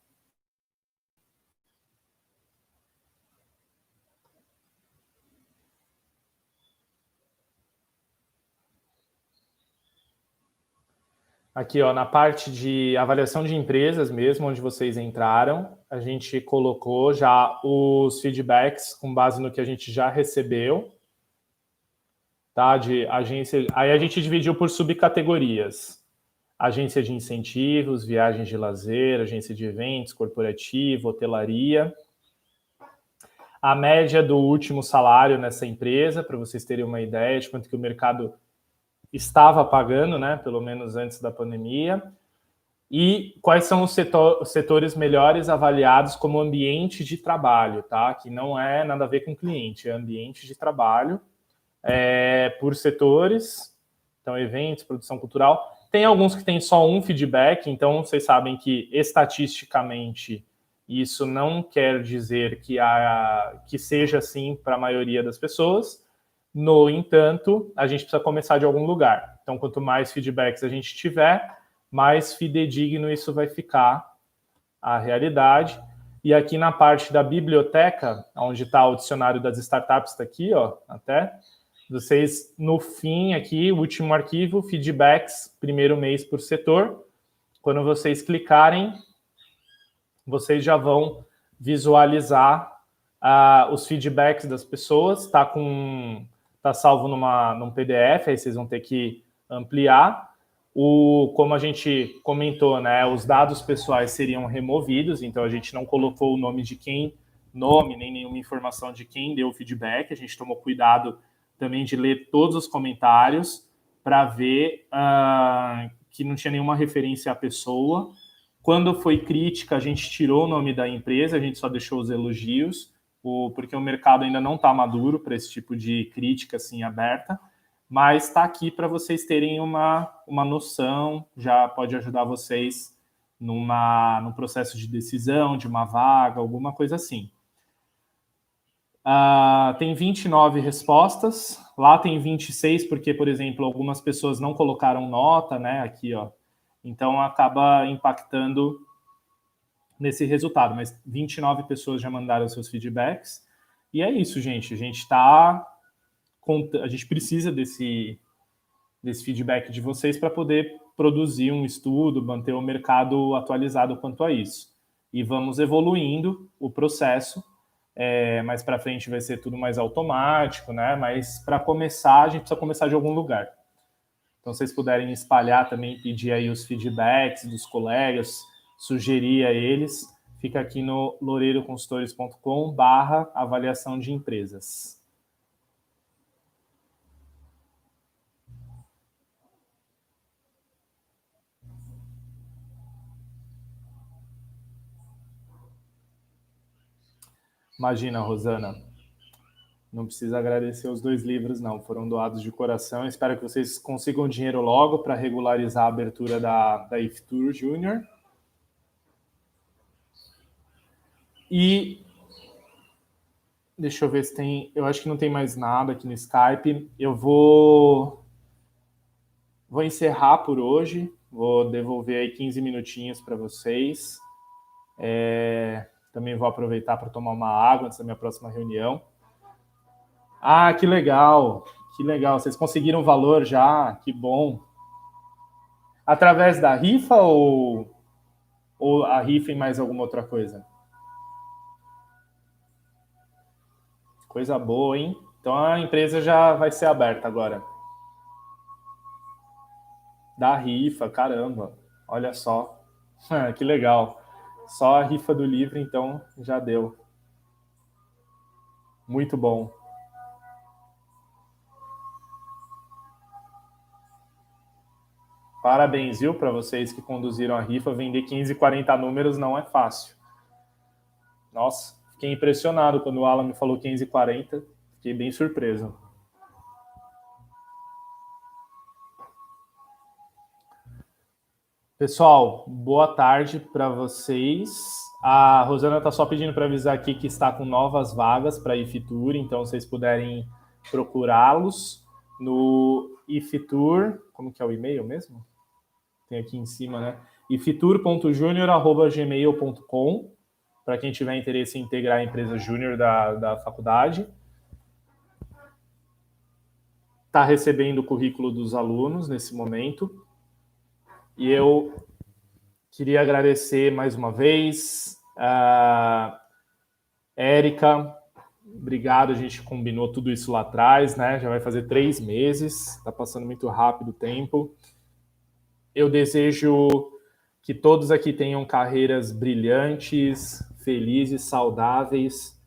Aqui, ó, na parte de avaliação de empresas mesmo, onde vocês entraram, a gente colocou já os feedbacks com base no que a gente já recebeu, tá? De agência. Aí a gente dividiu por subcategorias: agência de incentivos, viagens de lazer, agência de eventos, corporativo, hotelaria. A média do último salário nessa empresa, para vocês terem uma ideia de quanto que o mercado estava pagando, né, pelo menos antes da pandemia, e quais são os, setor, setores melhores avaliados como ambiente de trabalho, tá? Que não é nada a ver com cliente, é ambiente de trabalho é, por setores, então eventos, produção cultural. Tem alguns que têm só um feedback, então vocês sabem que estatisticamente isso não quer dizer que, a, que seja assim para a maioria das pessoas, no entanto, a gente precisa começar de algum lugar. Então, quanto mais feedbacks a gente tiver, mais fidedigno isso vai ficar a realidade. E aqui na parte da biblioteca, onde está o dicionário das startups, está aqui, ó, até. Vocês, no fim, aqui, o último arquivo, feedbacks, primeiro mês por setor. Quando vocês clicarem, vocês já vão visualizar uh, os feedbacks das pessoas. Está com Está salvo numa, num PDF, aí vocês vão ter que ampliar. O, como a gente comentou, né, os dados pessoais seriam removidos, então a gente não colocou o nome de quem, nome, nem nenhuma informação de quem deu o feedback. A gente tomou cuidado também de ler todos os comentários para ver uh, que não tinha nenhuma referência à pessoa. Quando foi crítica, a gente tirou o nome da empresa, a gente só deixou os elogios, o, porque o mercado ainda não está maduro para esse tipo de crítica assim aberta mas está aqui para vocês terem uma, uma noção, já pode ajudar vocês numa, num processo de decisão, de uma vaga, alguma coisa assim. Uh, tem 29 respostas, lá tem 26, porque, por exemplo, algumas pessoas não colocaram nota, né? Aqui, ó. Então acaba impactando nesse resultado, mas 29 pessoas já mandaram seus feedbacks. E é isso, gente. A gente está a gente precisa desse, desse feedback de vocês para poder produzir um estudo, manter o mercado atualizado quanto a isso. E vamos evoluindo o processo. É, mais para frente vai ser tudo mais automático, né? Mas para começar, a gente precisa começar de algum lugar. Então, vocês puderem espalhar também, pedir aí os feedbacks dos colegas, sugerir a eles, fica aqui no loureiroconsultores.com barra avaliação de empresas. Imagina, Rosana. Não precisa agradecer os dois livros, não. Foram doados de coração. Espero que vocês consigam dinheiro logo para regularizar a abertura da, da IFTUR Júnior. E deixa eu ver se tem. Eu acho que não tem mais nada aqui no Skype. Eu vou vou encerrar por hoje. Vou devolver aí 15 minutinhos para vocês. É... Também vou aproveitar para tomar uma água antes da minha próxima reunião. Ah, que legal! Que legal! Vocês conseguiram valor já? Que bom! Através da rifa ou, ou a rifa em mais alguma outra coisa? Coisa boa, hein? Então a empresa já vai ser aberta agora. Da rifa, caramba! Olha só. que legal. Só a rifa do livro, então, já deu. Muito bom. Parabéns, viu, para vocês que conduziram a rifa. Vender 15, 40 números não é fácil. Nossa, fiquei impressionado quando o Alan me falou 15 e 40. Fiquei bem surpreso. Pessoal, boa tarde para vocês. A Rosana está só pedindo para avisar aqui que está com novas vagas para IFTUR, então vocês puderem procurá-los no IFTUR, como que é o e-mail mesmo? Tem aqui em cima, né? iftur.junior.gmail.com para quem tiver interesse em integrar a empresa júnior da, da faculdade. Está recebendo o currículo dos alunos nesse momento. E eu queria agradecer mais uma vez a Érica. Obrigado, a gente combinou tudo isso lá atrás, né? Já vai fazer três meses, está passando muito rápido o tempo. Eu desejo que todos aqui tenham carreiras brilhantes, felizes, saudáveis,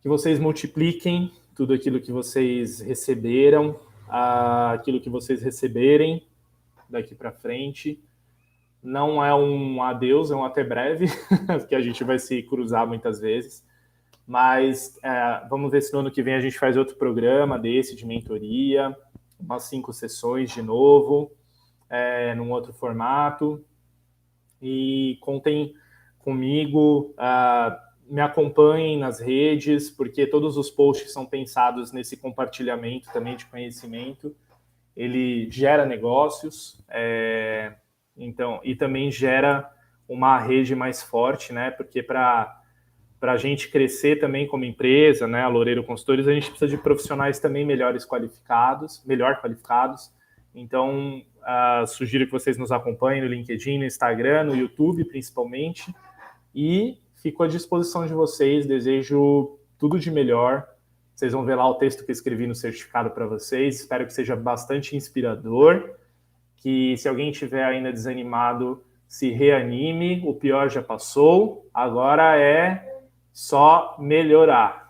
que vocês multipliquem tudo aquilo que vocês receberam, aquilo que vocês receberem daqui para frente. Não é um adeus, é um até breve, que a gente vai se cruzar muitas vezes. Mas é, vamos ver se no ano que vem a gente faz outro programa desse de mentoria, umas cinco sessões de novo, é, num outro formato. E contem comigo, uh, me acompanhem nas redes, porque todos os posts são pensados nesse compartilhamento também de conhecimento ele gera negócios, é, então e também gera uma rede mais forte, né? Porque para para a gente crescer também como empresa, né, a Loureiro Consultores, a gente precisa de profissionais também melhores qualificados, melhor qualificados. Então, uh, sugiro que vocês nos acompanhem no LinkedIn, no Instagram, no YouTube, principalmente. E fico à disposição de vocês. Desejo tudo de melhor vocês vão ver lá o texto que escrevi no certificado para vocês. Espero que seja bastante inspirador. que se alguém tiver ainda desanimado, se reanime, o pior já passou, agora é só melhorar.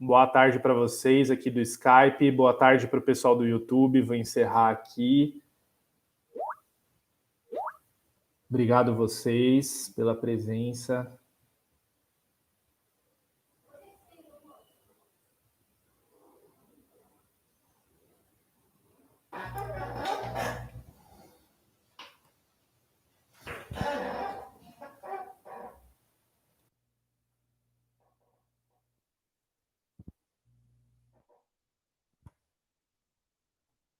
Boa tarde para vocês aqui do Skype, boa tarde para o pessoal do YouTube. Vou encerrar aqui. Obrigado vocês pela presença.